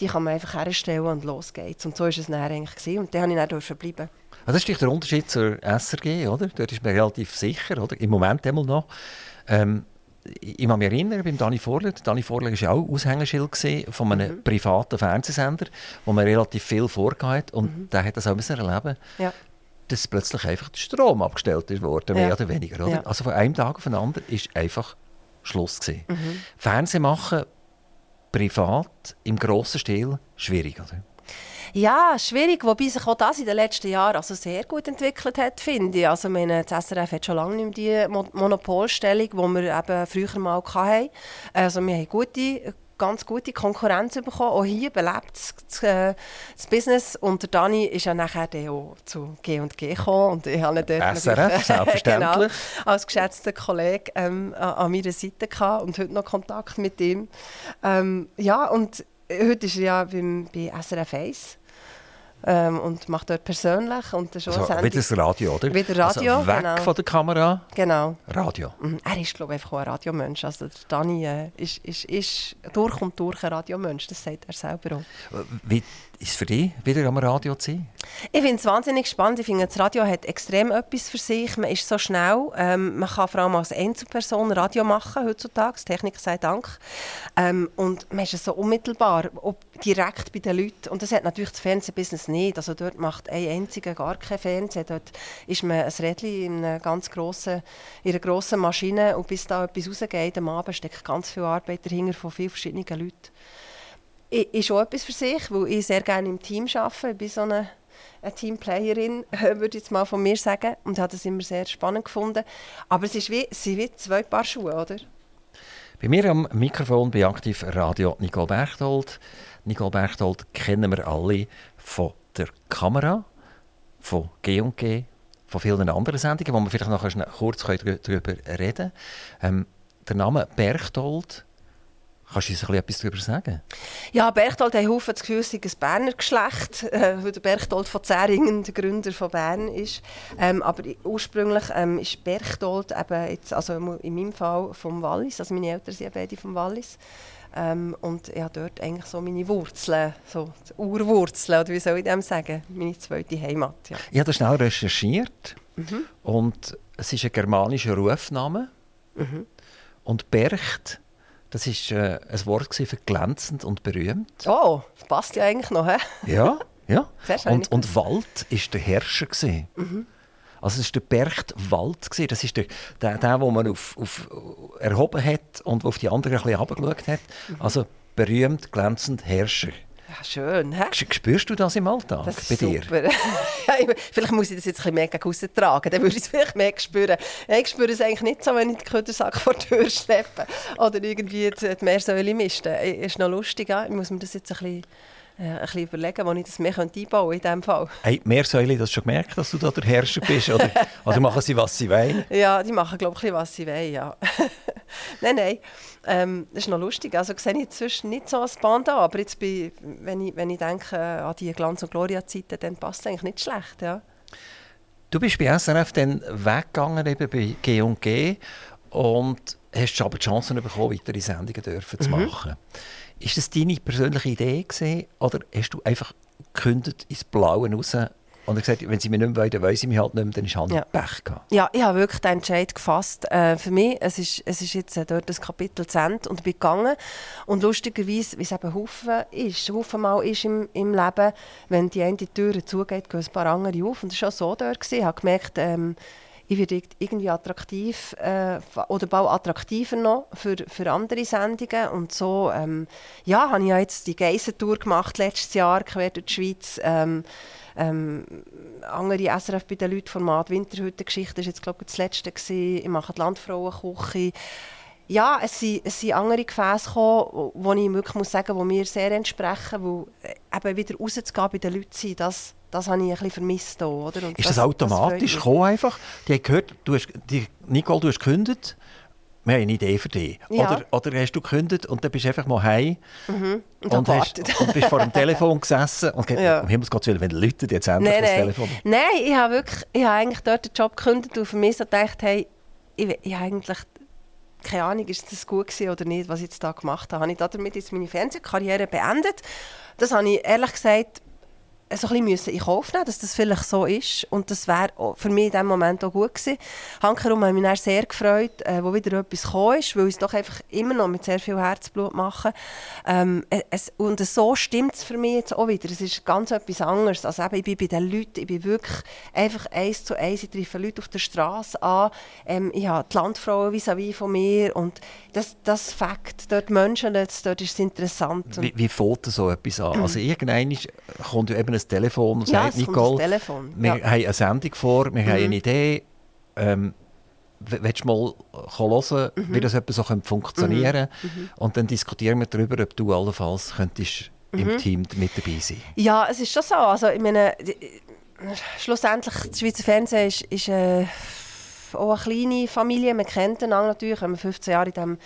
Speaker 3: die kann man einfach herstellen und los geht's. Und so war es dann eigentlich. Gewesen. Und dann durfte ich dann bleiben.
Speaker 2: Also das ist der Unterschied zur SRG, oder? Dort ist man relativ sicher, oder? Im Moment einmal noch. Ähm, ich kann mich erinnern, beim Dani Vorler, Dani Vorler war ja auch Aushängeschild von einem
Speaker 3: Mhm.
Speaker 2: privaten Fernsehsender, wo man relativ viel vorgehabt und
Speaker 3: Mhm.
Speaker 2: der hat das auch müssen erleben
Speaker 3: Ja.
Speaker 2: dass plötzlich einfach der Strom abgestellt ist worden, mehr
Speaker 3: Ja.
Speaker 2: oder weniger. Oder?
Speaker 3: Ja.
Speaker 2: Also von einem Tag auf den anderen ist einfach Schluss gewesen.
Speaker 3: Mhm.
Speaker 2: Fernsehen machen, privat, im grossen Stil, schwierig, oder?
Speaker 3: Ja, schwierig, wobei sich auch das in den letzten Jahren also sehr gut entwickelt hat, finde ich. Also, meine, das SRF hat schon lange nicht mehr die Mo Monopolstellung, die wir eben früher mal hatten. Also wir haben gute, ganz gute Konkurrenz bekommen. Auch hier belebt das, das, äh, das Business. Und der Dani ist ja nachher dann auch zu G&G gekommen. Und ich habe dort
Speaker 2: SRF,
Speaker 3: natürlich-
Speaker 2: selbstverständlich.
Speaker 3: genau, als geschätzter Kollege ähm, an, an meiner Seite gehabt und heute noch Kontakt mit ihm. Ähm, ja, und heute ist er ja beim, bei SRF 1 ähm, und mache dort persönlich. Und das
Speaker 2: also, wie das Radio, oder?
Speaker 3: Wie Radio,
Speaker 2: also weg
Speaker 3: genau.
Speaker 2: von der Kamera.
Speaker 3: Genau.
Speaker 2: Radio.
Speaker 3: Mhm. Er ist, glaube ich, einfach ein Radiomensch. Also der Dani äh, ist, ist, ist durch und durch ein Radiomensch, das sagt er selber auch.
Speaker 2: Wie ist es für dich, wieder am Radio zu sein?
Speaker 3: Ich finde es wahnsinnig spannend. Ich finde, das Radio hat extrem etwas für sich. Man ist so schnell. Ähm, man kann vor allem als Einzelperson Radio machen heutzutage, Technik sei Dank. Ähm, und man ist so unmittelbar, direkt bei den Leuten. Und das hat natürlich das Fernsehbusiness nicht. Also dort macht ein einziger gar kein Fernsehen. Dort ist man ein Rädchen in einer ganz grossen, in einer grossen Maschine und bis da etwas rausgeht am Abend steckt ganz viel Arbeit dahinter von vielen verschiedenen Leuten ist auch etwas für sich, weil ich sehr gerne im Team arbeite. Ich bin so eine, eine Teamplayerin, würde ich jetzt mal von mir sagen. Und habe das immer sehr spannend gefunden. Aber es, ist wie, es sind wie zwei Paar Schuhe, oder?
Speaker 2: Bei mir am Mikrofon bei Aktiv Radio Nicole Berchtold. Nicole Berchtold kennen wir alle von der Kamera, von G&G, von vielen anderen Sendungen, wo wir vielleicht noch kurz darüber reden können. Ähm, der Name Berchtold Kannst du uns etwas darüber sagen?
Speaker 3: Ja, Berchtold hat Haufen das Gefühl, es sei ein Berner Geschlecht, äh, weil der Berchtold von Zähringen der Gründer von Bern ist. Ähm, aber ursprünglich ähm, ist Berchtold eben jetzt, also in meinem Fall vom Wallis, also meine Eltern sind beide vom Wallis. Ähm, und ich habe dort eigentlich so meine Wurzeln, so Urwurzeln, oder wie soll ich dem sagen, meine zweite Heimat. Ja.
Speaker 2: Ich habe das schnell recherchiert mhm. und es ist ein germanischer Rufname. Mhm. Und Bercht das war äh, ein Wort für glänzend und berühmt.
Speaker 3: Oh, das passt ja eigentlich noch, hä?
Speaker 2: Ja, ja. Und, und Wald war der Herrscher. Mhm. Also es war der Bercht Wald. Das ist der, der, der den man auf, auf, erhoben hat und auf die anderen ein bisschen herabgeschaut hat. Mhm. Also berühmt, glänzend, Herrscher.
Speaker 3: Ja, schön. Hä?
Speaker 2: Spürst du das im Alltag
Speaker 3: das
Speaker 2: bei dir?
Speaker 3: Vielleicht muss ich das jetzt ein bisschen mehr gegen tragen, dann würde ich es vielleicht mehr spüren. Ich spüre es eigentlich nicht so, wenn ich den Ködersack vor die Tür schleppe oder irgendwie die, Meersäule mischte. Ist noch lustig, ja? ich muss mir das jetzt ein bisschen äh, ein bisschen überlegen, wo ich das mehr einbauen könnte in diesem Fall.
Speaker 2: Hey, Meersäule, hast du schon gemerkt, dass du da der Herrscher bist? Oder, oder machen sie, was sie wollen?
Speaker 3: Ja, die machen, glaube ich, was sie wollen, ja. nein, nein. Ähm, das ist noch lustig. Also sehe ich inzwischen nicht so als Band an, aber jetzt bei, wenn, ich, wenn ich denke an die Glanz- und Gloria-Zeiten, dann passt es eigentlich nicht schlecht, ja.
Speaker 2: Du bist bei SRF dann weggegangen, eben bei G&G und hast aber die Chance bekommen, weitere Sendungen dürfen zu mhm. machen. Ist das deine persönliche Idee gewesen, oder hast du einfach gekündigt ins Blaue raus und gesagt, wenn sie mich nicht mehr wollen, dann wollen sie mich halt nicht mehr, dann ist halt ja. Pech gehabt.
Speaker 3: Ja, ich habe wirklich den Entscheid gefasst. Äh, für mich, es ist, es ist jetzt äh, dort das Kapitel zu Ende und bin gegangen. Und lustigerweise, wie es eben Haufen ist, Haufen mal ist im, im Leben, wenn die eine Tür zugeht, gehen ein paar andere auf. Und das war auch so dort. Gewesen. Ich habe gemerkt, ähm, ich werde irgendwie attraktiv äh, oder bald attraktiver noch für, für andere Sendungen. Und so ähm, ja, habe ich ja jetzt die Geisentour gemacht letztes Jahr quer durch die Schweiz. Ähm, ähm, andere SRF bei den Leuten Format Winterhütte-Geschichte war jetzt glaube ich das letzte. Gewesen. Ich mache die Landfrauenküche. Ja, es sind, es sind andere Gefäße gekommen, wo ich wirklich muss sagen, die mir sehr entsprechen, weil äh, eben wieder rauszugehen bei den Leuten sein, das das habe ich ein bisschen vermisst. Hier, oder?
Speaker 2: Und ist das, das automatisch das gekommen einfach? Die haben gehört, du hast, die, Nicole, du hast gekündigt. Wir haben eine Idee für dich. Ja. Oder, oder hast du gekündigt und dann bist du einfach mal heim mhm. und, und, hast, und bist vor dem Telefon gesessen und ja. um Himmels Gottes Willen, wenn Leute jetzt endlich nein, das nein. Telefon...
Speaker 3: Nein, ich habe wirklich, ich habe eigentlich dort den Job gekündigt und für mich so gedacht, hey, ich, ich habe eigentlich keine Ahnung, ist das gut gewesen oder nicht, was ich jetzt da gemacht habe. Habe ich damit jetzt meine Fernsehkarriere beendet? Das habe ich ehrlich gesagt so ein bisschen in Kauf nehmen dass das vielleicht so ist. Und das wäre für mich in diesem Moment auch gut gewesen. Hankerum ich mich sehr gefreut, äh, wo wieder etwas gekommen ist, weil ich es doch einfach immer noch mit sehr viel Herzblut mache. Ähm, es, und so stimmt es für mich jetzt auch wieder. Es ist ganz etwas anderes. Also eben, ich bin bei den Leuten, ich bin wirklich einfach eins zu eins. Ich treffe Leute auf der Straße an. Ähm, ich habe die Landfrauen vis-à-vis von mir. Und das, das Fakt, dort Menschen, dort, ist es interessant.
Speaker 2: Wie, wie fällt so etwas an? Also irgendwann kommt ja eben ein Telefon und ja, sagt, Nicole, Telefon. wir ja. haben eine Sendung vor, wir mhm. haben eine Idee, ähm, willst du mal hören, mhm. wie das so funktionieren könnte? Mhm. mhm. Und dann diskutieren wir darüber, ob du allenfalls könntest im mhm. Team mit dabei sein
Speaker 3: Ja, es ist schon so. Also, ich meine, schlussendlich, das Schweizer Fernsehen ist, ist äh, auch eine kleine Familie. Man kennt einander natürlich, wenn man 15 Jahre in diesem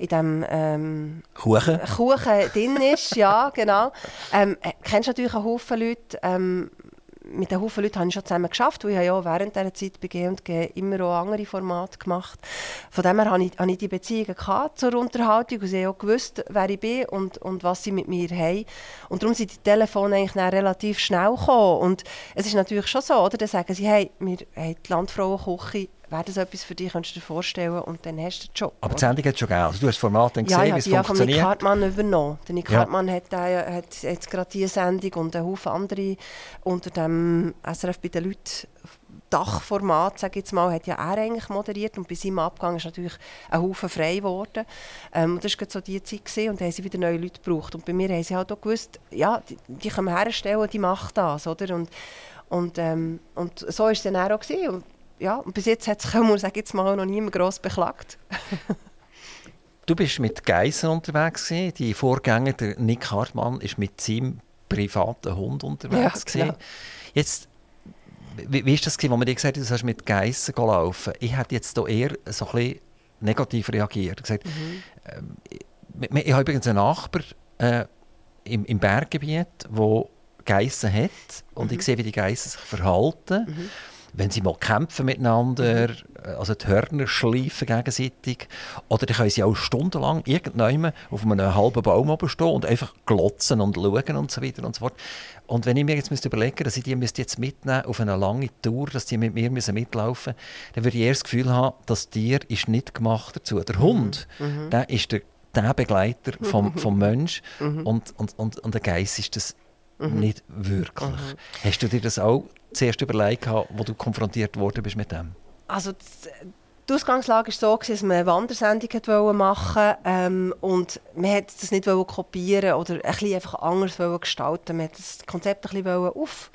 Speaker 3: in dem ähm,
Speaker 2: Kuchen.
Speaker 3: Kuchen drin ist, ja, genau. Ähm, äh, kennst du natürlich einen Haufen Leute, ähm, mit einem Haufen Leuten habe ich schon zusammen geschafft, weil ich ja während dieser Zeit bei G&G immer auch andere Formate gemacht Von dem her hatte ich, hatte ich die Beziehungen zur Unterhaltung und sie auch gewusst, wer ich bin und, und was sie mit mir haben. Und darum sind die Telefone eigentlich relativ schnell gekommen. Und es ist natürlich schon so, oder? Dann sagen sie, hey, wir haben die Landfrauenküche wäre das etwas für dich, könntest du dir vorstellen und dann hast du den Job.
Speaker 2: Aber die Sendung hat schon gegeben, also du hast das Format dann
Speaker 3: gesehen,
Speaker 2: ja, wie es funktioniert?
Speaker 3: Ja, von Nick Hartmann übernommen. Der Nick ja. Hartmann hat, äh, hat jetzt gerade diese Sendung und einen Haufen andere unter dem SRF bei den Leuten Dachformat, sage ich jetzt mal, hat ja er eigentlich moderiert und bei seinem Abgang ist natürlich ein Haufen frei geworden. Ähm, das war so die Zeit gewesen, und da haben sie wieder neue Leute gebraucht. Und bei mir haben sie halt auch gewusst, ja, die, die können herstellen, die macht das, oder? Und, und, ähm, und so war es dann auch. Gewesen. Und ja, und bis jetzt hat sich, muss ich jetzt mal, noch niemand gross beklagt.
Speaker 2: du bist mit Geissen unterwegs gewesen. Die Vorgänger, der Nick Hartmann, ist mit seinem privaten Hund unterwegs ja, gewesen. Jetzt, wie, wie ist das gewesen, wo man dir gesagt hat, du hast mit Geissen laufen? Ich hätte jetzt hier eher so ein bisschen negativ reagiert. Gesagt, mhm. ähm, ich, ich habe übrigens einen Nachbar äh, im, im Berggebiet, der Geissen hat und mhm. ich sehe, wie die Geissen sich verhalten. Mhm wenn sie mal kämpfen miteinander, mhm. also die Hörner schleifen gegenseitig, oder dann können sie auch stundenlang irgendwann auf einem halben Baum oben stehen und einfach glotzen und schauen und so weiter und so fort. Und wenn ich mir jetzt überlegen dass ich die jetzt mitnehmen auf eine lange Tour, dass die mit mir müssen mitlaufen müssen, dann würde ich eher das Gefühl haben, das Tier ist nicht gemacht dazu. Der mhm. Hund, mhm. der ist der, der Begleiter vom, vom Mensch mhm. und, und, und, und der Geist ist das mhm. nicht wirklich. Mhm. Hast du dir das auch zuerst überlegt, wo du konfrontiert worden bist mit dem?
Speaker 3: Also die Ausgangslage war so, dass man eine Wandersendung machen wollte ähm, und man wollte das nicht kopieren oder ein bisschen einfach anders gestalten. Man wollte das Konzept ein bisschen auf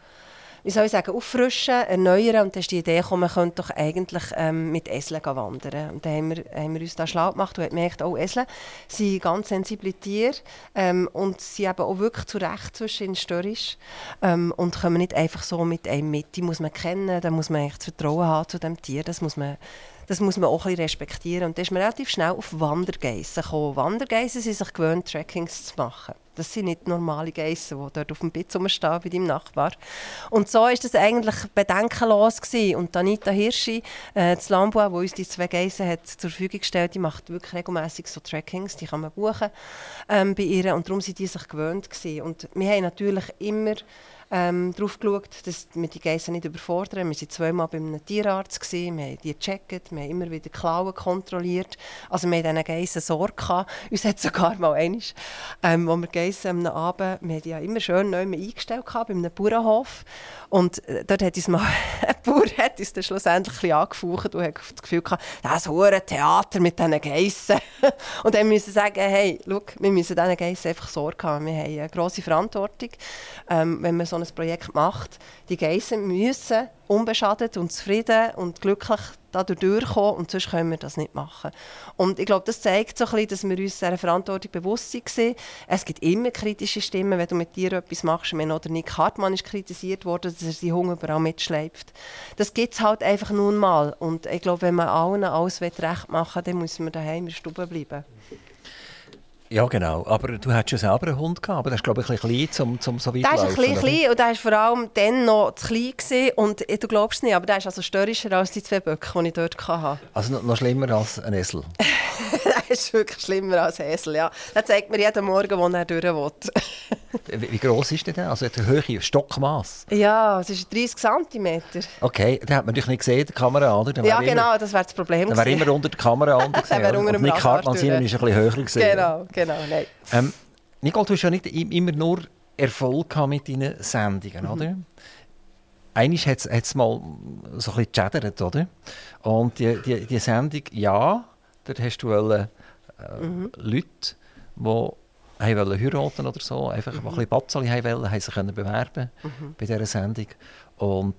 Speaker 3: wie soll ich sagen, auffrischen, erneuern. Und dann ist die Idee gekommen, man könnte doch eigentlich ähm, mit Eseln wandern. Und dann haben wir, haben wir uns da schlau gemacht und haben gemerkt, auch oh, Esel sind ganz sensible Tiere ähm, und sie eben auch wirklich zu Recht zwischen störrisch ähm, und kommen nicht einfach so mit einem mit. Die muss man kennen, da muss man das Vertrauen haben zu dem Tier, das muss man das muss man auch ein respektieren. Und da ist man relativ schnell auf Wandergeissen gekommen. Wandergeissen sind sich gewöhnt, Trackings zu machen. Das sind nicht normale Geissen, die dort auf dem Bett rumstehen bei deinem Nachbar. Und so war das eigentlich bedenkenlos. Gewesen. Und Anita Hirschi, äh, das Lambua, die uns die zwei Geissen hat zur Verfügung gestellt die macht wirklich regelmäßig so Trackings, die kann man buchen ähm, bei ihr. Und darum sind die sich gewöhnt. Gewesen. Und wir haben natürlich immer ähm, darauf geschaut, dass wir die Geissen nicht überfordern. Wir waren zweimal bei einem Tierarzt, gewesen, wir haben die gecheckt, wir haben immer wieder Klauen kontrolliert. Also wir hatten diesen Geissen Sorge. Gehabt. Uns hat sogar mal einmal, ähm, wo wir Geissen am Abend, wir haben die ja immer schön neu eingestellt gehabt, bei einem Bauernhof. Und äh, dort hat uns mal ein Bauer hat uns dann schlussendlich ein angefaucht und hat das Gefühl gehabt, das ist Theater mit diesen Geissen. und dann müssen wir sagen, hey, schau, wir müssen diesen Geissen einfach Sorge haben. Wir haben eine grosse Verantwortung, ähm, wenn man so ein Projekt macht. Die Geissen müssen unbeschadet und zufrieden und glücklich dadurch durchkommen und sonst können wir das nicht machen. Und ich glaube, das zeigt so ein bisschen, dass wir uns dieser Verantwortung bewusst sind. Es gibt immer kritische Stimmen, wenn du mit dir etwas machst. Meine, oder Nick Hartmann ist kritisiert worden, dass er seinen Hunger überall mitschleift. Das gibt es halt einfach nun mal. Und ich glaube, wenn man allen alles recht machen will, dann müssen wir daheim in der Stube bleiben.
Speaker 2: Ja, genau. Aber du hattest ja selber einen Hund gehabt, aber das ist, glaube ich, ein bisschen klein, um, um so weit zu.
Speaker 3: Der ist ein bisschen klein und der war vor allem dann noch zu klein. Gewesen. Und du glaubst es nicht, aber der ist also störrischer als die zwei Böcke, die ich dort hatte.
Speaker 2: Also noch, noch schlimmer als ein Esel?
Speaker 3: der ist wirklich schlimmer als Esel, ja. Der zeigt mir jeden Morgen, wo er durch will.
Speaker 2: wie, wie gross ist der denn? Also der Höhe, Stockmaß?
Speaker 3: Ja, es ist 30 cm.
Speaker 2: Okay, den hat man natürlich nicht gesehen, die Kamera, oder?
Speaker 3: ja, genau, immer, das wäre das Problem.
Speaker 2: Der wäre immer unter der Kamera
Speaker 3: wäre unter dem Nick
Speaker 2: Hartmann ist ein bisschen höher gesehen.
Speaker 3: Genau, genau, nein.
Speaker 2: Ähm, Nicole, du hast ja nicht immer nur Erfolg mit deinen Sendungen, mhm. oder? Einmal hat es mal so ein bisschen gechattert, oder? Und die, die, die Sendung, ja, dort hast du wollen, äh, mhm. Leute, die wollen heiraten oder so, einfach mhm. ein bisschen Batzeli wollen, haben sich können bewerben mhm. bei dieser Sendung. Und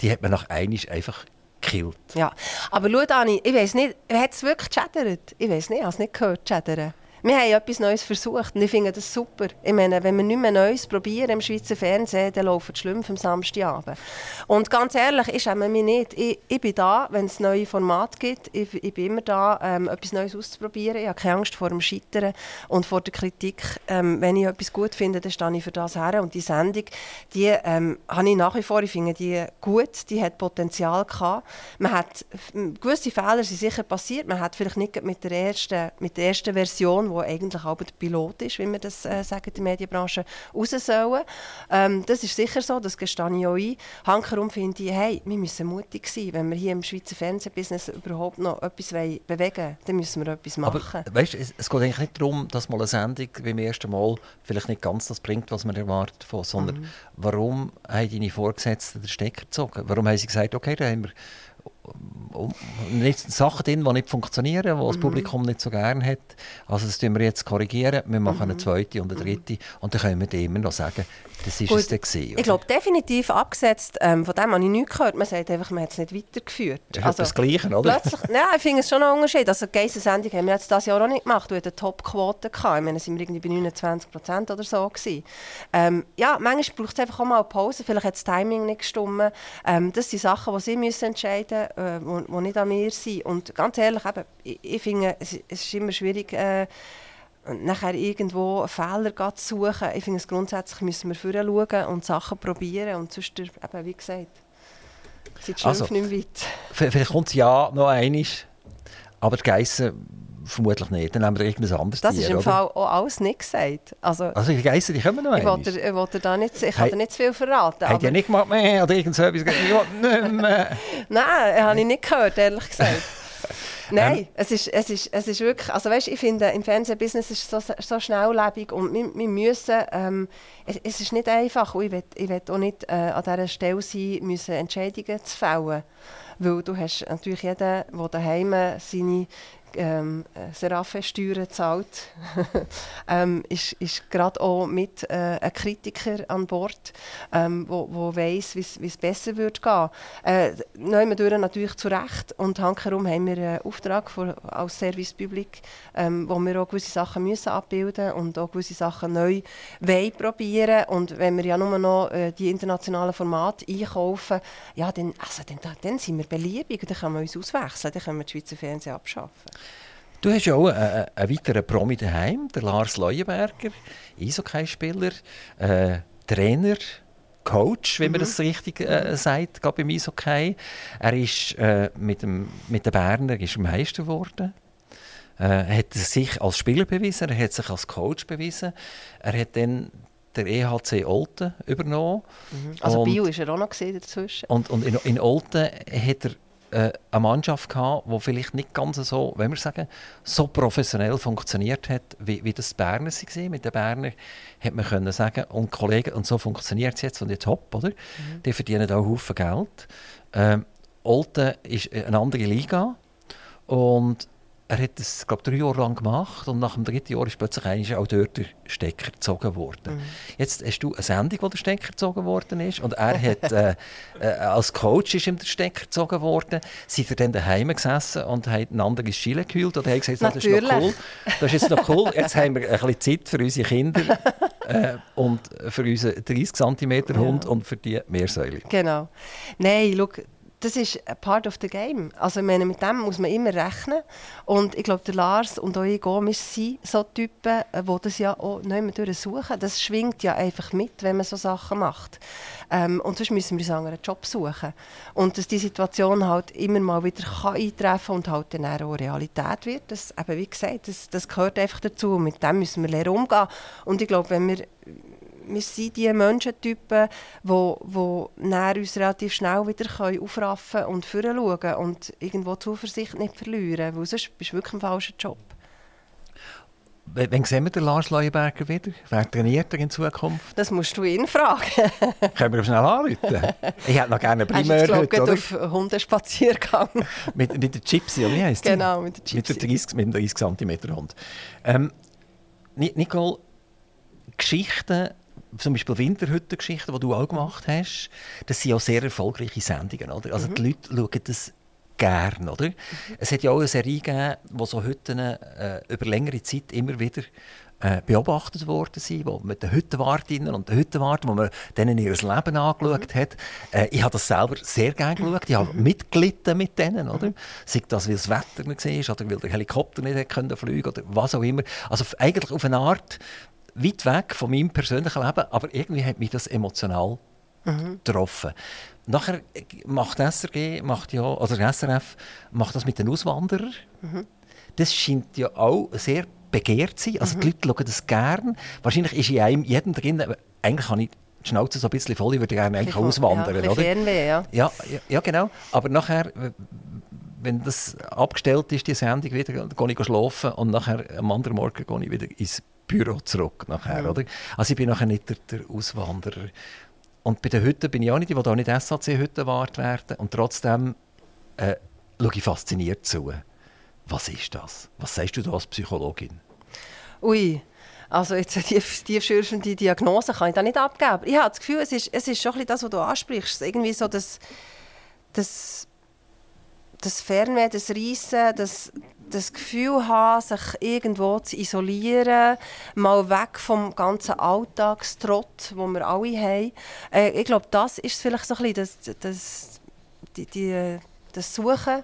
Speaker 2: die hat man nach einmal einfach gekillt.
Speaker 3: Ja, aber schau, Dani, ich weiß nicht, hat es wirklich gechattert? Ich weiß nicht, ich habe es nicht gehört, chattern. Wir haben etwas Neues versucht und ich finde das super. Ich meine, wenn wir nichts mehr Neues probieren im Schweizer Fernsehen, dann laufen die Schlümpfe am Samstagabend. Und ganz ehrlich, ich schäme mich nicht. Ich, ich bin da, wenn es neue Formate gibt. Ich, ich bin immer da, ähm, etwas Neues auszuprobieren. Ich habe keine Angst vor dem Scheitern und vor der Kritik. Ähm, wenn ich etwas gut finde, dann stehe ich für das her. Und die Sendung, die ähm, habe ich nach wie vor, ich finde die gut, die hat Potenzial gehabt. Man hat, gewisse Fehler sind sicher passiert. Man hat vielleicht nicht mit der ersten, mit der ersten Version wo eigentlich auch der Pilot ist, wie wir das äh, sagen in der Medienbranche, raus sollen. Ähm, das ist sicher so, das gestehe ich auch ein. Hankerum finde ich, hey, wir müssen mutig sein. Wenn wir hier im Schweizer Fernsehbusiness überhaupt noch etwas bewegen wollen, dann müssen wir etwas machen.
Speaker 2: Aber weißt, es, es geht eigentlich nicht darum, dass mal eine Sendung beim ersten Mal vielleicht nicht ganz das bringt, was man erwartet, von, sondern mhm. warum haben deine Vorgesetzten den Stecker gezogen? Warum haben sie gesagt, okay, da haben wir Sachen drin, die nicht funktionieren, die mhm. das Publikum nicht so gerne hat. Also das korrigieren wir jetzt korrigieren. Wir machen mhm. eine zweite und eine dritte und dann können wir immer noch sagen, das ist Gut. es dann gewesen,
Speaker 3: Ich glaube definitiv abgesetzt, ähm, von dem habe ich nichts gehört. Man sagt einfach, man hat es nicht weitergeführt.
Speaker 2: Das also, das Gleiche, oder?
Speaker 3: Plötzlich, nein, ich finde es schon ein Unterschied. Also die Geissensendung haben wir jetzt dieses Jahr auch nicht gemacht. Wir hatten eine Top-Quote. Ich meine, sind wir irgendwie bei 29 Prozent oder so gewesen. Ähm, ja, manchmal braucht es einfach auch mal eine Pause. Vielleicht hat das Timing nicht gestimmt. Ähm, das sind Sachen, die sie müssen entscheiden müssen, äh, die nicht an mir sind. Und ganz ehrlich, eben, ich, ich finde, es, es ist immer schwierig, äh, nachher irgendwo einen Fehler zu suchen. Ich finde, grundsätzlich müssen wir vorher schauen und Sachen probieren und sonst, eben, wie gesagt, sind die also, nicht weit.
Speaker 2: Vielleicht kommt es ja noch einmal, aber die Geissen vermutlich nicht. Dann haben wir irgendein anderes
Speaker 3: Das
Speaker 2: Tier,
Speaker 3: ist im
Speaker 2: oder?
Speaker 3: Fall auch alles nicht gesagt. Also,
Speaker 2: also die Geissen, die kommen noch
Speaker 3: ich wollte, ich wollte da nicht, ich hey, nicht zu viel verraten.
Speaker 2: Hat ja nicht gemacht mehr oder irgend so etwas?
Speaker 3: Nein, habe ich nicht gehört, ehrlich gesagt. Nein, ähm, es, ist, es, ist, es ist wirklich, also weißt, ich finde, im Fernsehbusiness ist es so, so schnelllebig und wir, wir müssen, ähm, es, es, ist nicht einfach und ich will, ich will auch nicht äh, an dieser Stelle sein, müssen Entscheidungen zu fällen, weil du hast natürlich jeden, der daheim seine ähm, äh, Seraphe-Steuern zahlt, ähm, ist, ist gerade auch mit äh, ein Kritiker an Bord, ähm, wo, wo weiss, wie es besser wird gehen. Äh, nehmen natürlich zu Recht und hankerum haben wir einen Auftrag für, als Service Public, ähm, wo wir auch gewisse Sachen müssen abbilden und auch gewisse Sachen neu probieren und wenn wir ja nur noch äh, die internationalen Formate einkaufen, ja, dann, also, dann, dann sind wir beliebig, dann können wir uns auswechseln, dann können wir die Schweizer Fernsehen abschaffen.
Speaker 2: Du hast ja auch einen, einen weiteren Promi daheim, der Lars Leuenberger, Eishockeyspieler, äh, Trainer, Coach, mhm. man das richtig äh, sagt, gerade beim Eishockey. Er ist äh, mit, dem, mit den Berner ist Meister geworden. Äh, er hat sich als Spieler bewiesen, er hat sich als Coach bewiesen. Er hat dann der EHC Olten übernommen.
Speaker 3: Mhm. Also und, Bio ist er auch noch dazwischen.
Speaker 2: Und, und in, in Olten hat er äh, eine Mannschaft gehabt, die vielleicht nicht ganz so, wenn wir sagen, so professionell funktioniert hat, wie, wie das die Berner waren. Mit den Berner hat man können sagen, und Kollegen, und so funktioniert es jetzt und jetzt hopp, oder? Mhm. Die verdienen auch Haufen Geld. Ähm, Olten ist eine andere Liga und er hat das, glaube drei Jahre lang gemacht und nach dem dritten Jahr ist plötzlich auch dort der Stecker gezogen worden. Mhm. Jetzt hast du eine Sendung, wo der Stecker gezogen worden ist und er hat äh, äh, als Coach ist ihm der Stecker gezogen worden. Seid ihr dann daheim gesessen und hat ein anderes Chile gekühlt oder hat gesagt, das ist noch cool, das ist noch cool, jetzt haben wir ein bisschen Zeit für unsere Kinder äh, und für unseren 30 cm Hund ja. und für die Meersäule.
Speaker 3: Genau. Nein, schau, das ist part of the game. Also meine, mit dem muss man immer rechnen. Und ich glaube, Lars und auch ich, wir sind so Typen, die äh, das ja auch nicht mehr suchen. Das schwingt ja einfach mit, wenn man so Sachen macht. Ähm, und sonst müssen wir uns einen Job suchen. Und dass die Situation halt immer mal wieder kann eintreffen und halt dann auch Realität wird, das, eben wie gesagt, das, das gehört einfach dazu. Und mit dem müssen wir lernen umgehen. Und ich glaube, wenn wir wir sind die Menschentypen, die, die uns relativ schnell wieder aufraffen und schauen können und irgendwo die Zuversicht nicht verlieren, weil sonst bist du wirklich im falschen Job.
Speaker 2: Wann sehen wir den Lars Leuenberger wieder? Wer trainiert er in Zukunft?
Speaker 3: Das musst du ihn fragen.
Speaker 2: Können wir ihm schnell anrufen? Ich hätte noch gerne einen Primär
Speaker 3: heute, oder? auf Hundespaziergang.
Speaker 2: mit, mit der Gypsy, oder wie heisst
Speaker 3: Genau, mit der Gypsy.
Speaker 2: Mit, der 30, mit dem 30 cm Hund. Ähm, Nicole, Geschichten zum Beispiel Winterhüttengeschichten, die du auch gemacht hast, das sind ja sehr erfolgreiche Sendungen. Oder? Also mhm. die Leute schauen das gern, oder? Es hat ja auch eine Serie gegeben, wo so Hütten äh, über längere Zeit immer wieder äh, beobachtet worden sind, wo mit den Hüttenwartinnen und den Warten, wo man denen ihr Leben angeschaut hat. Äh, ich habe das selber sehr gerne geschaut. Ich habe mitgelitten mit denen, oder? Sei das, weil das Wetter nicht war oder weil der Helikopter nicht fliegen konnte oder was auch immer. Also eigentlich auf eine Art weit weg von meinem persönlichen Leben, aber irgendwie hat mich das emotional mhm. getroffen. Nachher macht SRG, macht ja, also SRF macht das mit den Auswanderern. Mhm. Das scheint ja auch sehr begehrt zu sein. Also mhm. die Leute schauen das gerne. Wahrscheinlich ist in einem jedem drin, eigentlich habe ich die Schnauze so ein bisschen voll, ich würde gerne eigentlich auswandern.
Speaker 3: Ja,
Speaker 2: oder?
Speaker 3: Fernweh, ja.
Speaker 2: ja. Ja, genau. Aber nachher, wenn das abgestellt ist, die Sendung wieder, gehe ich schlafen und nachher am anderen Morgen gehe ich wieder ins Büro zurück. Nachher, mhm. oder? Also ich bin nachher nicht der, der Auswanderer. Und bei den Hütten bin ich auch nicht, ich will auch nicht SAC-Hütten wart werden. Und trotzdem äh, schaue ich fasziniert zu. Was ist das? Was sagst du da als Psychologin?
Speaker 3: Ui, also jetzt eine tief, tiefschürfende Diagnose kann ich da nicht abgeben. Ich habe das Gefühl, es ist, es ist schon ein das, was du ansprichst. Irgendwie so das, das, das Fernweh, das Reissen, das, das Gefühl haben, sich irgendwo zu isolieren, mal weg vom ganzen Alltagstrott, wo wir alle haben. Äh, ich glaube, das ist vielleicht so ein bisschen das, das, die, die, das Suchen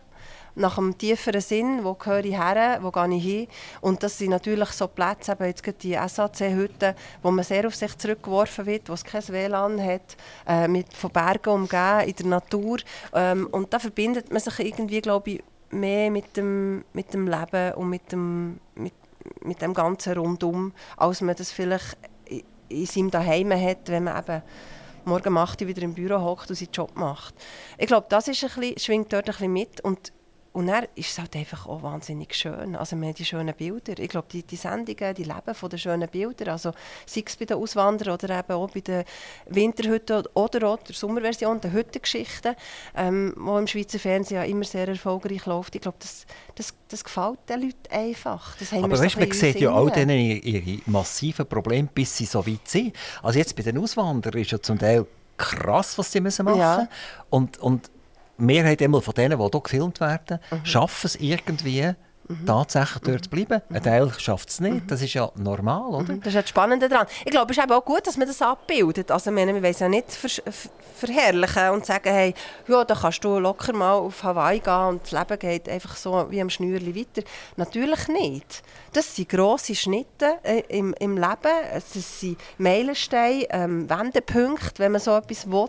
Speaker 3: nach einem tieferen Sinn, wo gehöre ich her, wo gehe ich hin. Und das sind natürlich so Plätze, eben jetzt die SAC-Hütten, wo man sehr auf sich zurückgeworfen wird, wo es kein WLAN hat, äh, mit, von Bergen umgeben, in der Natur. Ähm, und da verbindet man sich irgendwie, glaube ich, mehr mit dem, mit dem Leben und mit dem, mit, mit dem Ganzen rundum, als man das vielleicht in seinem Daheim hat, wenn man eben morgen macht wieder im Büro hockt und seinen Job macht. Ich glaube, das ist ein bisschen, schwingt dort ein bisschen mit und und dann ist es halt einfach auch wahnsinnig schön. Also wir haben die schönen Bilder. Ich glaube, die, die Sendungen, die leben von den schönen Bildern. Also sei es bei den Auswanderern oder eben auch bei den Winterhütten oder auch der Sommerversion, der Hüttengeschichten, ähm, die im Schweizer Fernsehen ja immer sehr erfolgreich läuft. Ich glaube, das, das, das gefällt den Leuten einfach.
Speaker 2: Aber weißt, man sieht ja auch denen ihre massiven Probleme, bis sie so weit sind. Also jetzt bei den Auswanderern ist ja zum Teil krass, was sie machen müssen. Ja. Und, und Mehrheit einmal von denen, die hier gefilmt werden, mhm. schaffen es irgendwie, Mhm. tatsächlich dort zu bleiben. Mhm. Ein Teil schafft es nicht. Mhm. Das ist ja normal, oder?
Speaker 3: Mhm. Das ist das Spannende daran. Ich glaube, es ist eben auch gut, dass man das abbildet. Also, wir wollen ja nicht ver verherrlichen und sagen, hey, ja, da kannst du locker mal auf Hawaii gehen und das Leben geht einfach so wie am Schnürli weiter. Natürlich nicht. Das sind grosse Schnitte äh, im, im Leben. Es sind Meilensteine, ähm, Wendepunkte, wenn man so etwas will.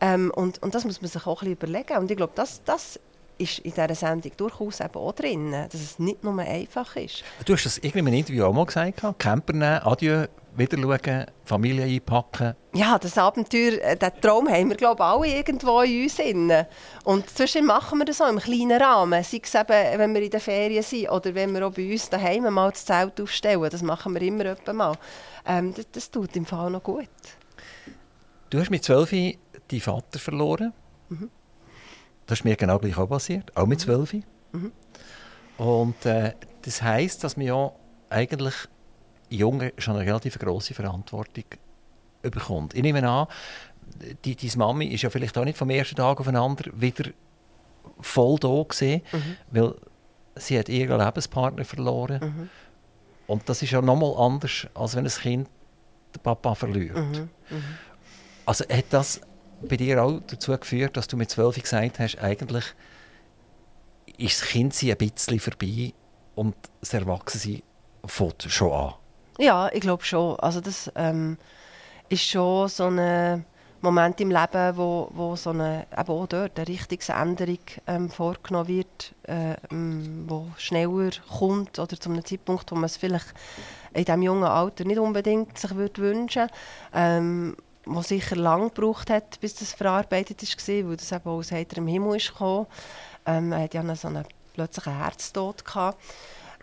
Speaker 3: Ähm, und, und das muss man sich auch ein bisschen überlegen. Und ich glaube, das, das ist in dieser Sendung durchaus eben auch drin, dass es nicht nur einfach ist.
Speaker 2: Du hast das irgendwie in einem Interview auch mal gesagt, Camper nehmen, Adieu, wieder schauen, Familie einpacken.
Speaker 3: Ja, das Abenteuer, äh, den Traum haben wir glaube ich alle irgendwo in uns drin. Und zwischen machen wir das so im kleinen Rahmen, sei es eben, wenn wir in den Ferien sind oder wenn wir auch bei uns daheim mal das Zelt aufstellen, das machen wir immer öppe mal. Ähm, das, das tut im Fall noch gut.
Speaker 2: Du hast mit zwölf deinen Vater verloren. Mhm. Das ist mir genau gleich auch passiert, auch mit mhm. zwölf. Mhm. Und äh, das heisst, dass man ja eigentlich Junge schon eine relativ große Verantwortung bekommt. Ich nehme an, die, deine Mami ist ja vielleicht auch nicht vom ersten Tag auf den anderen wieder voll da gewesen, mhm. weil sie hat ihren Lebenspartner verloren. Mhm. Und das ist ja nochmal anders, als wenn ein Kind den Papa verliert. Mhm. mhm. Also hat das bei dir auch dazu geführt, dass du mit zwölf gesagt hast, eigentlich ist das Kindsein ein bisschen vorbei und das Erwachsensein fängt schon an?
Speaker 3: Ja, ich glaube schon. Also das ähm, ist schon so ein Moment im Leben, wo, wo so eine, eben auch dort eine Richtungsänderung ähm, vorgenommen wird, äh, wo schneller kommt oder zu einem Zeitpunkt, wo man es vielleicht in diesem jungen Alter nicht unbedingt sich würde ähm, wo sicher lang gebraucht hat, bis das verarbeitet war, weil das eben aus heiterem Himmel ist. Ähm, er hatte ja so einen plötzlichen Herztod. Gehabt.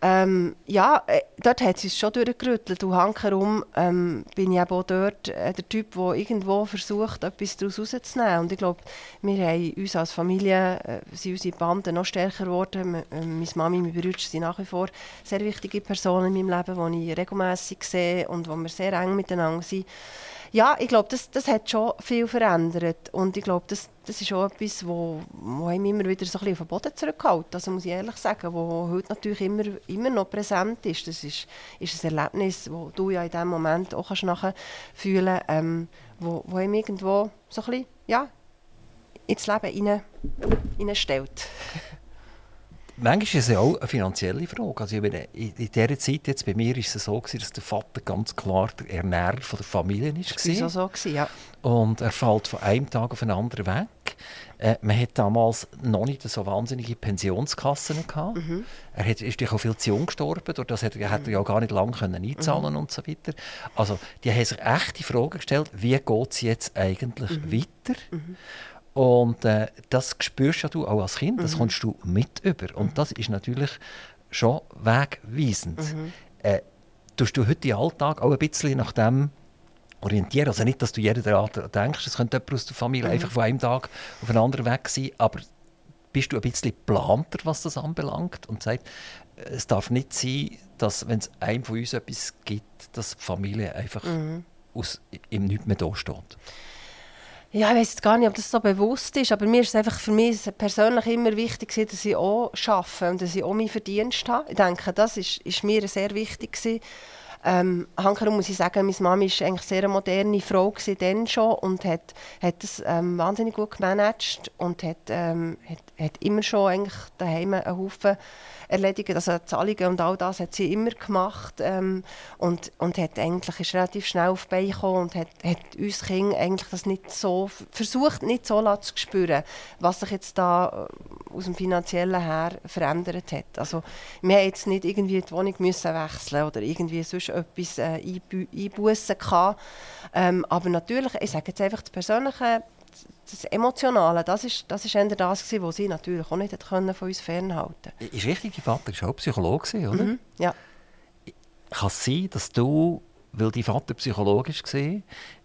Speaker 3: Ähm, ja, äh, dort hat es uns schon durchgerüttelt. Und hankerum ähm, bin ich eben auch dort äh, der Typ, der irgendwo versucht, etwas daraus rauszunehmen. Und ich glaube, wir haben uns als Familie, äh, sind unsere Banden noch stärker geworden. M äh, meine Mami mein Bruder sind nach wie vor sehr wichtige Personen in meinem Leben, die ich regelmässig sehe und wo wir sehr eng miteinander sind ja, ich glaube, das, das hat schon viel verändert. Und ich glaube, das, das ist auch etwas, wo, wo einem immer wieder so ein bisschen auf den Boden zurückhält. Also muss ich ehrlich sagen, wo heute natürlich immer, immer noch präsent ist. Das ist, ist ein Erlebnis, das du ja in diesem Moment auch kannst nachfühlen kannst, ähm, wo, wo einem irgendwo so ein bisschen, ja, ins Leben rein, reinstellt
Speaker 2: manchmal ist es ja auch eine finanzielle Frage. Also in dieser Zeit, jetzt bei mir, ist es so, gewesen, dass der Vater ganz klar der Ernährer von der Familie ist.
Speaker 3: Das war so, so ja.
Speaker 2: Und er fällt von einem Tag auf den anderen weg. Äh, man hat damals noch nicht so wahnsinnige Pensionskassen gehabt. Mhm. Er hat, ist auch viel zu jung gestorben, durch das hat, mhm. er ja gar nicht lange können einzahlen mhm. und so weiter. Also die haben sich echt die Frage gestellt, wie geht es jetzt eigentlich mhm. weiter? Und äh, das spürst ja du auch als Kind, das mhm. kommst du mit über. Und mhm. das ist natürlich schon wegweisend. Mhm. Äh, tust du heute im Alltag auch ein bisschen nach dem orientieren? Also nicht, dass du jeden Tag denkst, es könnte jemand aus der Familie mhm. einfach von einem Tag auf einen anderen weg sein, aber bist du ein bisschen planter, was das anbelangt und sagt, es darf nicht sein, dass wenn es einem von uns etwas gibt, dass die Familie einfach mhm. aus, im Nichts mehr da steht?
Speaker 3: Ja, ich weiß gar nicht, ob das so bewusst ist, aber mir ist es einfach für mich persönlich immer wichtig, dass ich auch arbeite und dass ich auch meinen Verdienst habe. Ich denke, das ist, ist mir sehr wichtig. Gewesen. Ähm, Hankerum muss ich sagen, meine Mama war eigentlich sehr eine moderne Frau dann schon und hat, hat das ähm, wahnsinnig gut gemanagt und hat, ähm, hat, hat immer schon eigentlich daheim einen Haufen erledigen. Also Zahlungen und all das hat sie immer gemacht ähm, und, und hat eigentlich ist relativ schnell auf die Beine gekommen und hat, hat uns Kinder eigentlich das nicht so versucht, nicht so zu spüren, was sich jetzt da äh, aus dem finanziellen her verändert hat. Also wir haben jetzt nicht irgendwie die Wohnung müssen wechseln oder irgendwie sonst etwas äh, einbußen gehabt. Ähm, aber natürlich, ich sage jetzt einfach das Persönliche das Emotionale, das ist, das ist eher das, gewesen, was sie natürlich auch nicht können von uns fernhalten
Speaker 2: konnten. Ist richtig, dein Vater war auch Psychologe, oder? Mhm,
Speaker 3: ja.
Speaker 2: Kann es sein, dass du, weil dein Vater psychologisch war,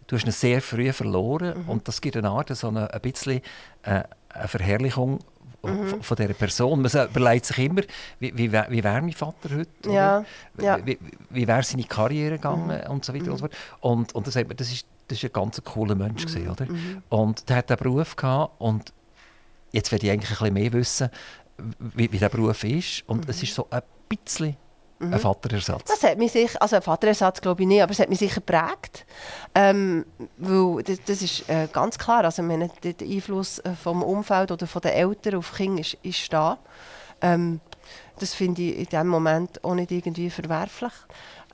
Speaker 2: du hast ihn sehr früh verloren mhm. und das gibt eine Art, so eine, ein bisschen äh, eine Verherrlichung mhm. von dieser Person. Man überlegt sich immer, wie, wie, wie wäre mein Vater heute?
Speaker 3: Ja, ja.
Speaker 2: Wie, wie wäre seine Karriere gegangen mhm. und so weiter. Mhm. Und, und dann sagt man, das ist das war ein ganz cooler Mensch. Mhm. Gewesen, oder? Mhm. Und der hat einen Beruf gehabt und jetzt will ich eigentlich ein bisschen mehr wissen, wie, wie der Beruf ist. Und mhm. es ist so ein bisschen mhm. ein Vaterersatz.
Speaker 3: Das hat mich sicher, also ein Vaterersatz glaube ich nicht, aber es hat mich sicher geprägt. Ähm, weil das, das ist äh, ganz klar, also meine, der Einfluss äh, vom Umfeld oder von den Eltern auf Kinder ist, ist da. Ähm, das finde ich in diesem Moment auch nicht irgendwie verwerflich.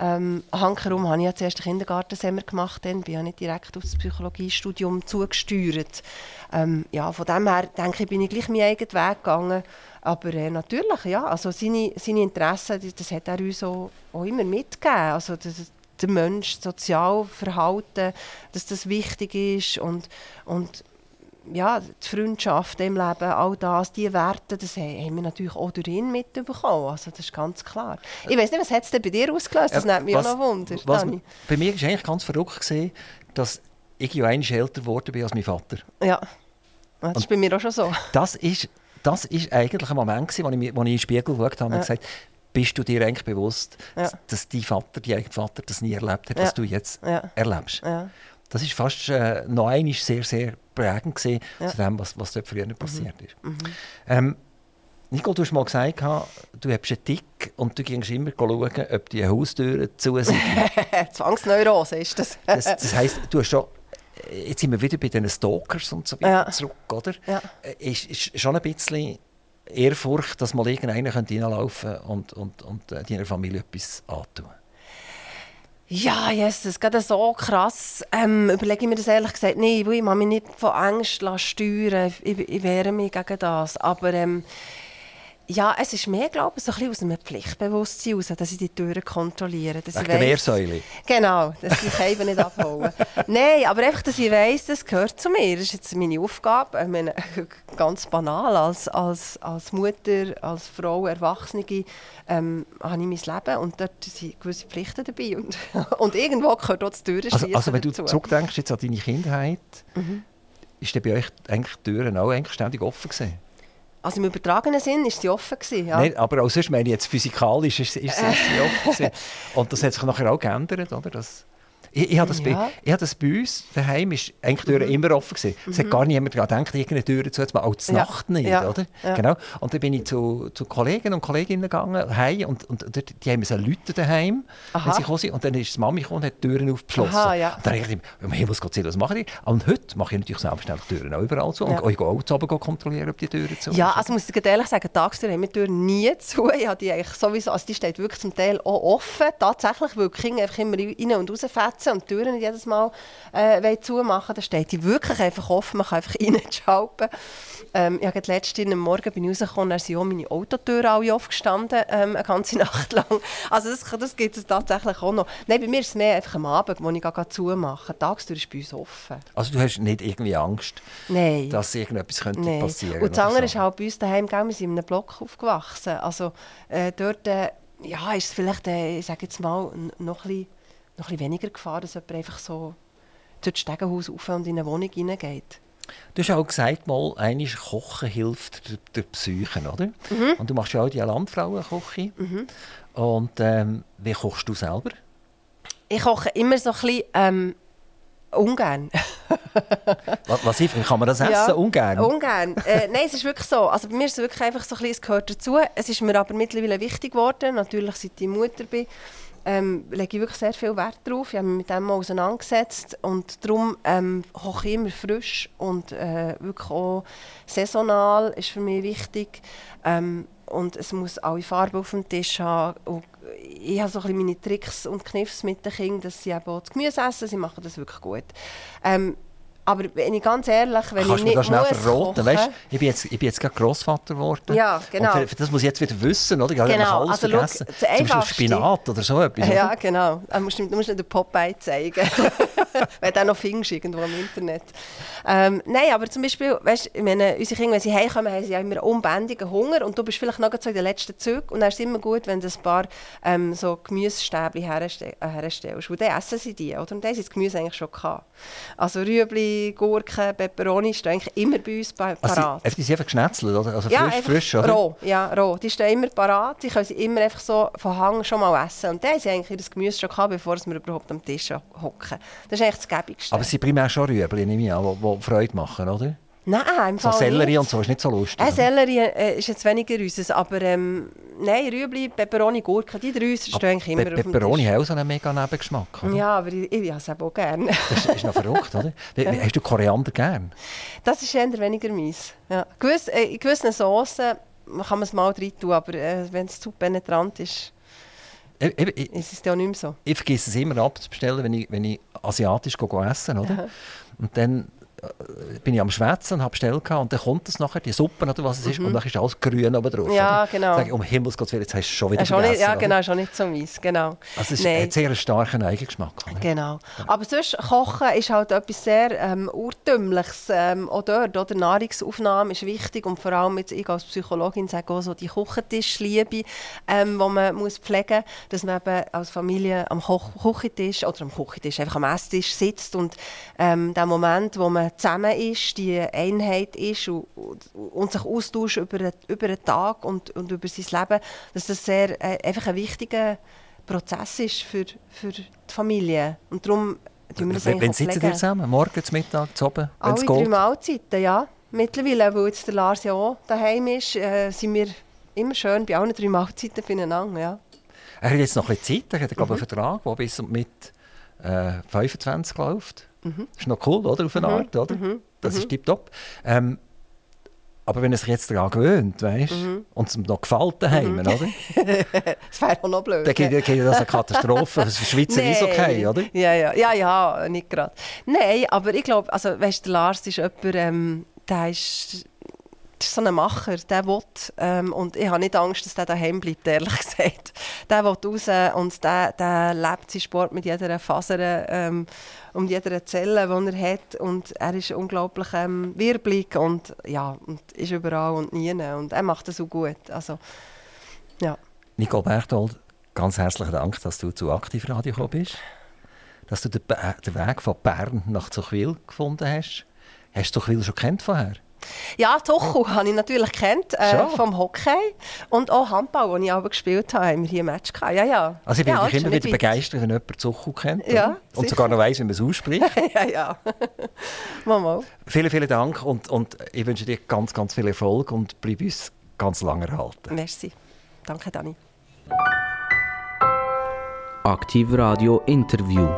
Speaker 3: Ähm, hankerum habe ich ja zuerst den Kindergartensemmer gemacht, dann bin ich nicht direkt auf das Psychologiestudium zugesteuert. Ähm, ja, von dem her denke ich, bin ich gleich meinen eigenen Weg gegangen. Aber äh, natürlich, ja, also seine, seine Interessen, das, hat er uns auch, auch immer mitgegeben. Also das, der Mensch, das Sozialverhalten, dass das wichtig ist und, und ja, die Freundschaft im Leben, all das, die Werte, das haben wir natürlich auch durch ihn mitbekommen. Also das ist ganz klar. Ich weiß nicht, was hat es denn bei dir ausgelöst? Das ja, nimmt mich was, auch noch Wunder.
Speaker 2: Was, bei mir war eigentlich ganz verrückt, gewesen, dass ich ja einmal älter geworden bin als mein Vater.
Speaker 3: Ja, das ist bei mir auch schon so.
Speaker 2: Das ist, das ist eigentlich ein Moment, gewesen, wo ich, wo ich in den Spiegel geschaut habe und ja. gesagt bist du dir eigentlich bewusst, ja. dass dein Vater, dein eigener Vater das nie erlebt hat, was du jetzt erlebst? Das ist fast äh, noch einmal sehr, sehr prägend gewesen, ja. zu dem, was, was dort früher mhm. passiert ist. Mhm. Ähm, Nicole, du hast mal gesagt, du hast einen Tick und du gehst immer schauen, ob die Haustüren zu sind.
Speaker 3: Zwangsneurose ist das.
Speaker 2: das. Das heisst, du hast schon jetzt sind wir wieder bei den Stalkers und so weiter ja. zurück, oder?
Speaker 3: Ja.
Speaker 2: Äh, ist, ist schon ein bisschen Ehrfurcht, dass mal irgendeiner reinlaufen könnte und, und, und äh, deiner Familie etwas antun.
Speaker 3: Ja, yes, das ist so krass. Ähm, überlege ich mir das ehrlich gesagt nicht, weil ich mich nicht von Angst steuern ich, ich wehre mich gegen das. Aber ähm, ja, es ist mehr, glaube ich, so ein aus einem Pflichtbewusstsein heraus, dass ich die Türen kontrolliere. Dass
Speaker 2: der Meersäule?
Speaker 3: Genau, dass ich eben nicht abhauen. Nein, aber einfach, dass ich weiss, das gehört zu mir. Das ist jetzt meine Aufgabe. Ich meine, ganz banal, als, als, als Mutter, als Frau, Erwachsene, ähm, habe ich mein Leben und dort sind gewisse Pflichten dabei. Und, und irgendwo gehört auch das Türenschließen
Speaker 2: also, also wenn du zurückdenkst jetzt an deine Kindheit, mhm. ist bei euch eigentlich die Türen auch eigentlich ständig offen gewesen?
Speaker 3: Also im übertragenen Sinn war sie offen. Gewesen, ja.
Speaker 2: Nein, aber auch sonst meine ich jetzt physikalisch ist, ist, ist sie offen gewesen. Und das hat sich nachher auch geändert, oder? Das Ich, ich habe das,
Speaker 3: Ja.
Speaker 2: bei, habe das bei uns daheim ist eigentlich die Tür immer offen gewesen. Es hat gar niemand daran gedacht, irgendeine Tür zu machen, auch
Speaker 3: Mhm. Ja.
Speaker 2: Nacht nicht,
Speaker 3: Ja.
Speaker 2: oder? Genau. Und dann bin ich zu, zu Kollegen und Kolleginnen gegangen, heim, und, und dort, die haben müssen Leute daheim, wenn
Speaker 3: Aha.
Speaker 2: sie gekommen sind. Und dann ist die Mami gekommen und hat die Türen aufgeschlossen.
Speaker 3: Aha, ja.
Speaker 2: Und dann habe ich gedacht, um Himmels Gott, was mache ich? Und heute mache ich natürlich selbstverständlich die Türen auch überall zu. Und ich gehe auch zu oben kontrollieren, ob die Türen zu
Speaker 3: Ja, also muss ich ehrlich sagen, Tagstür haben wir die Tür nie zu. Ich habe die eigentlich sowieso, also die steht wirklich zum Teil auch offen, tatsächlich, weil die Kinder einfach immer rein und rausfetzen und die Türen nicht jedes Mal äh, zumachen Dann steht die wirklich einfach offen, man kann einfach reinschalten. Ähm, ich habe gerade letzten Morgen bin ich rausgekommen, da sind auch meine Autotüren alle aufgestanden, ähm, eine ganze Nacht lang. Also das, das gibt es tatsächlich auch noch. Nein, bei mir ist es mehr einfach am Abend, wo ich gerade zumache. Tagstür ist bei uns offen.
Speaker 2: Also du hast nicht irgendwie Angst,
Speaker 3: Nein.
Speaker 2: dass irgendetwas könnte
Speaker 3: Nein.
Speaker 2: passieren
Speaker 3: Und das andere
Speaker 2: so.
Speaker 3: ist halt bei uns daheim, gell, wir sind in einem Block aufgewachsen. Also äh, dort äh, ja, ist es vielleicht, äh, ich sage jetzt mal, noch ein, bisschen, noch ein bisschen weniger Gefahr, dass jemand einfach so durch das Stegenhaus rauf und in eine Wohnung hineingeht.
Speaker 2: Du hast auch gesagt, mal, einmal Kochen hilft der, der Psyche, oder?
Speaker 3: Mhm.
Speaker 2: Und du machst ja auch die Landfrauenküche. Und ähm, wie kochst du selber?
Speaker 3: Ich koche immer so ein bisschen ähm, ungern.
Speaker 2: Was, was kann man das essen?
Speaker 3: Ja,
Speaker 2: Ungern?
Speaker 3: Ungern. Äh, nein, es ist wirklich so. Also bei mir ist es wirklich einfach so ein bisschen, es gehört dazu. Es ist mir aber mittlerweile wichtig geworden. Natürlich, seit ich Mutter bin, ähm, lege ich wirklich sehr viel Wert drauf. Ich habe mich mit dem mal auseinandergesetzt. Und darum ähm, koche ich immer frisch und äh, wirklich auch saisonal ist für mich wichtig. Ähm, und es muss alle Farben auf dem Tisch haben. Und ich habe so ein bisschen meine Tricks und Kniffs mit den Kindern, dass sie eben auch das Gemüse essen. Sie machen das wirklich gut. Ähm, aber wenn ich ganz ehrlich, wenn
Speaker 2: Kannst
Speaker 3: ich nicht
Speaker 2: das schnell verraten? Weißt, ich bin jetzt, ich bin jetzt gerade Grossvater geworden.
Speaker 3: Ja, genau.
Speaker 2: Und für, für das muss ich jetzt wieder wissen, oder? Ich habe
Speaker 3: Genau,
Speaker 2: alles
Speaker 3: also
Speaker 2: vergessen.
Speaker 3: das
Speaker 2: Zum Beispiel Spinat oder so etwas.
Speaker 3: Ja,
Speaker 2: oder?
Speaker 3: genau. Du musst, du musst nicht den Popeye zeigen. wenn du den noch findest, irgendwo im Internet. Ähm, nein, aber zum Beispiel, weißt, ich meine, unsere Kinder, wenn sie heimkommen, haben sie ja immer unbändigen Hunger und du bist vielleicht noch so in den letzten Zügen und dann ist es immer gut, wenn du ein paar ähm, so Gemüsestäbchen äh, herstellst. Und dann essen sie die, oder? Und dann sie das Gemüse eigentlich schon gehabt. Also Rüebli, Gurken, Peperoni stehen eigentlich immer bei uns
Speaker 2: Also,
Speaker 3: parat.
Speaker 2: die, die sind einfach geschnetzelt, oder? Also
Speaker 3: Ja,
Speaker 2: frisch,
Speaker 3: einfach
Speaker 2: frisch, oder?
Speaker 3: roh. Ja, roh. Die stehen immer parat. Die können sie immer einfach so von Hang schon mal essen. Und dann haben sie eigentlich ihr Gemüse schon gehabt, bevor wir überhaupt am Tisch hocken. Das ist eigentlich das Gäbigste.
Speaker 2: Aber es sind primär schon Rüebli, nehme ich an, die Freude machen, oder?
Speaker 3: Nein, im
Speaker 2: So
Speaker 3: Fall
Speaker 2: Sellerie
Speaker 3: nicht.
Speaker 2: und so ist nicht so lustig.
Speaker 3: Äh? Sellerie äh, ist jetzt weniger unseres, aber ähm, nein, Rüebli, Peperoni, Gurken, die drei stehen eigentlich immer
Speaker 2: Pe
Speaker 3: auf dem Tisch.
Speaker 2: haben auch so einen mega Nebengeschmack. Oder?
Speaker 3: Ja, aber ich, ich habe es auch gerne.
Speaker 2: Das ist noch verrückt, oder? Wie, wie, hast du Koriander gern?
Speaker 3: Das ist eher weniger meins. Ja. Gewiss, äh, in gewissen Soßen kann man es mal rein tun, aber äh, wenn es zu penetrant ist,
Speaker 2: Ich, ich, ich,
Speaker 3: ist es ja nicht mehr so.
Speaker 2: ich vergesse es immer abzubestellen, wenn ich, wenn ich asiatisch go, go essen oder? Und dann bin ich am Schwätzen und habe gehabt, und dann kommt es nachher, die Suppe oder was es ist, und dann ist alles grün oben drauf.
Speaker 3: Mhm. Ja,
Speaker 2: oder?
Speaker 3: genau.
Speaker 2: Sag ich, um Himmels Gott, jetzt hast du es schon wieder
Speaker 3: Äh, schon nicht,
Speaker 2: vergessen.
Speaker 3: ja,
Speaker 2: oder?
Speaker 3: genau, schon nicht so meins. Genau.
Speaker 2: Also es ist hat sehr starken Eigengeschmack. Oder?
Speaker 3: Genau. Aber sonst, Kochen ist halt etwas sehr ähm, Urtümliches. Ähm, auch dort, oder? Nahrungsaufnahme ist wichtig und vor allem, jetzt, ich als Psychologin sage auch so die Küchentischliebe, ähm, die man muss pflegen muss, dass man eben als Familie am Koch Küchentisch oder am Küchentisch, einfach am Esstisch sitzt und ähm, der Moment, wo man zusammen ist, die Einheit ist und, und, und sich austauscht über, den- über den Tag und, und über sein Leben, dass das sehr, äh, einfach ein wichtiger Prozess ist für, für die Familie. Und darum tun wir das
Speaker 2: Wenn, wenn sitzen ihr zusammen? Morgen, zum Mittag, zu oben,
Speaker 3: Alle
Speaker 2: es
Speaker 3: drei
Speaker 2: geht?
Speaker 3: Mahlzeiten, ja. Mittlerweile, weil jetzt der Lars ja auch daheim ist, äh, sind wir immer schön bei allen drei Mahlzeiten beieinander. Ja.
Speaker 2: Er hat jetzt noch ein bisschen Zeit. Er hat glaube ich,
Speaker 3: Mhm.
Speaker 2: einen Vertrag, der bis und mit äh, 25 läuft.
Speaker 3: Mhm.
Speaker 2: Das ist noch cool, oder? Auf eine Art, oder? Das ist tipptopp. Ähm, aber wenn er sich jetzt daran gewöhnt, weißt,
Speaker 3: Mhm.
Speaker 2: und es ihm noch gefällt daheim, oder?
Speaker 3: Das wäre auch noch blöd.
Speaker 2: dann geht, geht das eine Katastrophe. Das ist Schweizer Eishockey, oder?
Speaker 3: Ja, ja, ja, ja nicht gerade. Nein, aber ich glaube, also, weißt, der Lars ist jemand, ähm, der ist, ist so ein Macher, der will, ähm, und ich habe nicht Angst, dass der daheim bleibt, ehrlich gesagt. Der will raus und der, der lebt seinen Sport mit jeder Faser ähm, und jeder Zelle, die er hat und er ist unglaublich ähm, wirbelig und, ja, und ist überall und nie und er macht das so gut. Also, ja.
Speaker 2: Nicole Berthold, ganz herzlichen Dank, dass du zu Aktivradio gekommen bist. Dass du den, Be- den Weg von Bern nach Zuchwil gefunden hast. Hast du Zuchwil schon kennt vorher?
Speaker 3: Ja, Tuchel habe ich natürlich kennt, äh, vom Hockey. Und auch Handball, wo ich aber gespielt habe, haben wir hier ein Match gehabt. Ja, ja.
Speaker 2: Also ich bin
Speaker 3: ja,
Speaker 2: immer wieder begeistert, wenn jemand Zuchu kennt.
Speaker 3: Ja,
Speaker 2: oder? Und
Speaker 3: sicher.
Speaker 2: sogar noch weiss, wie man es ausspricht.
Speaker 3: ja, ja. mal, mal.
Speaker 2: vielen, vielen Dank und, und ich wünsche dir ganz, ganz viel Erfolg und bleib uns ganz lange erhalten.
Speaker 3: Merci. Danke, Dani.
Speaker 1: Aktiv Radio Interview.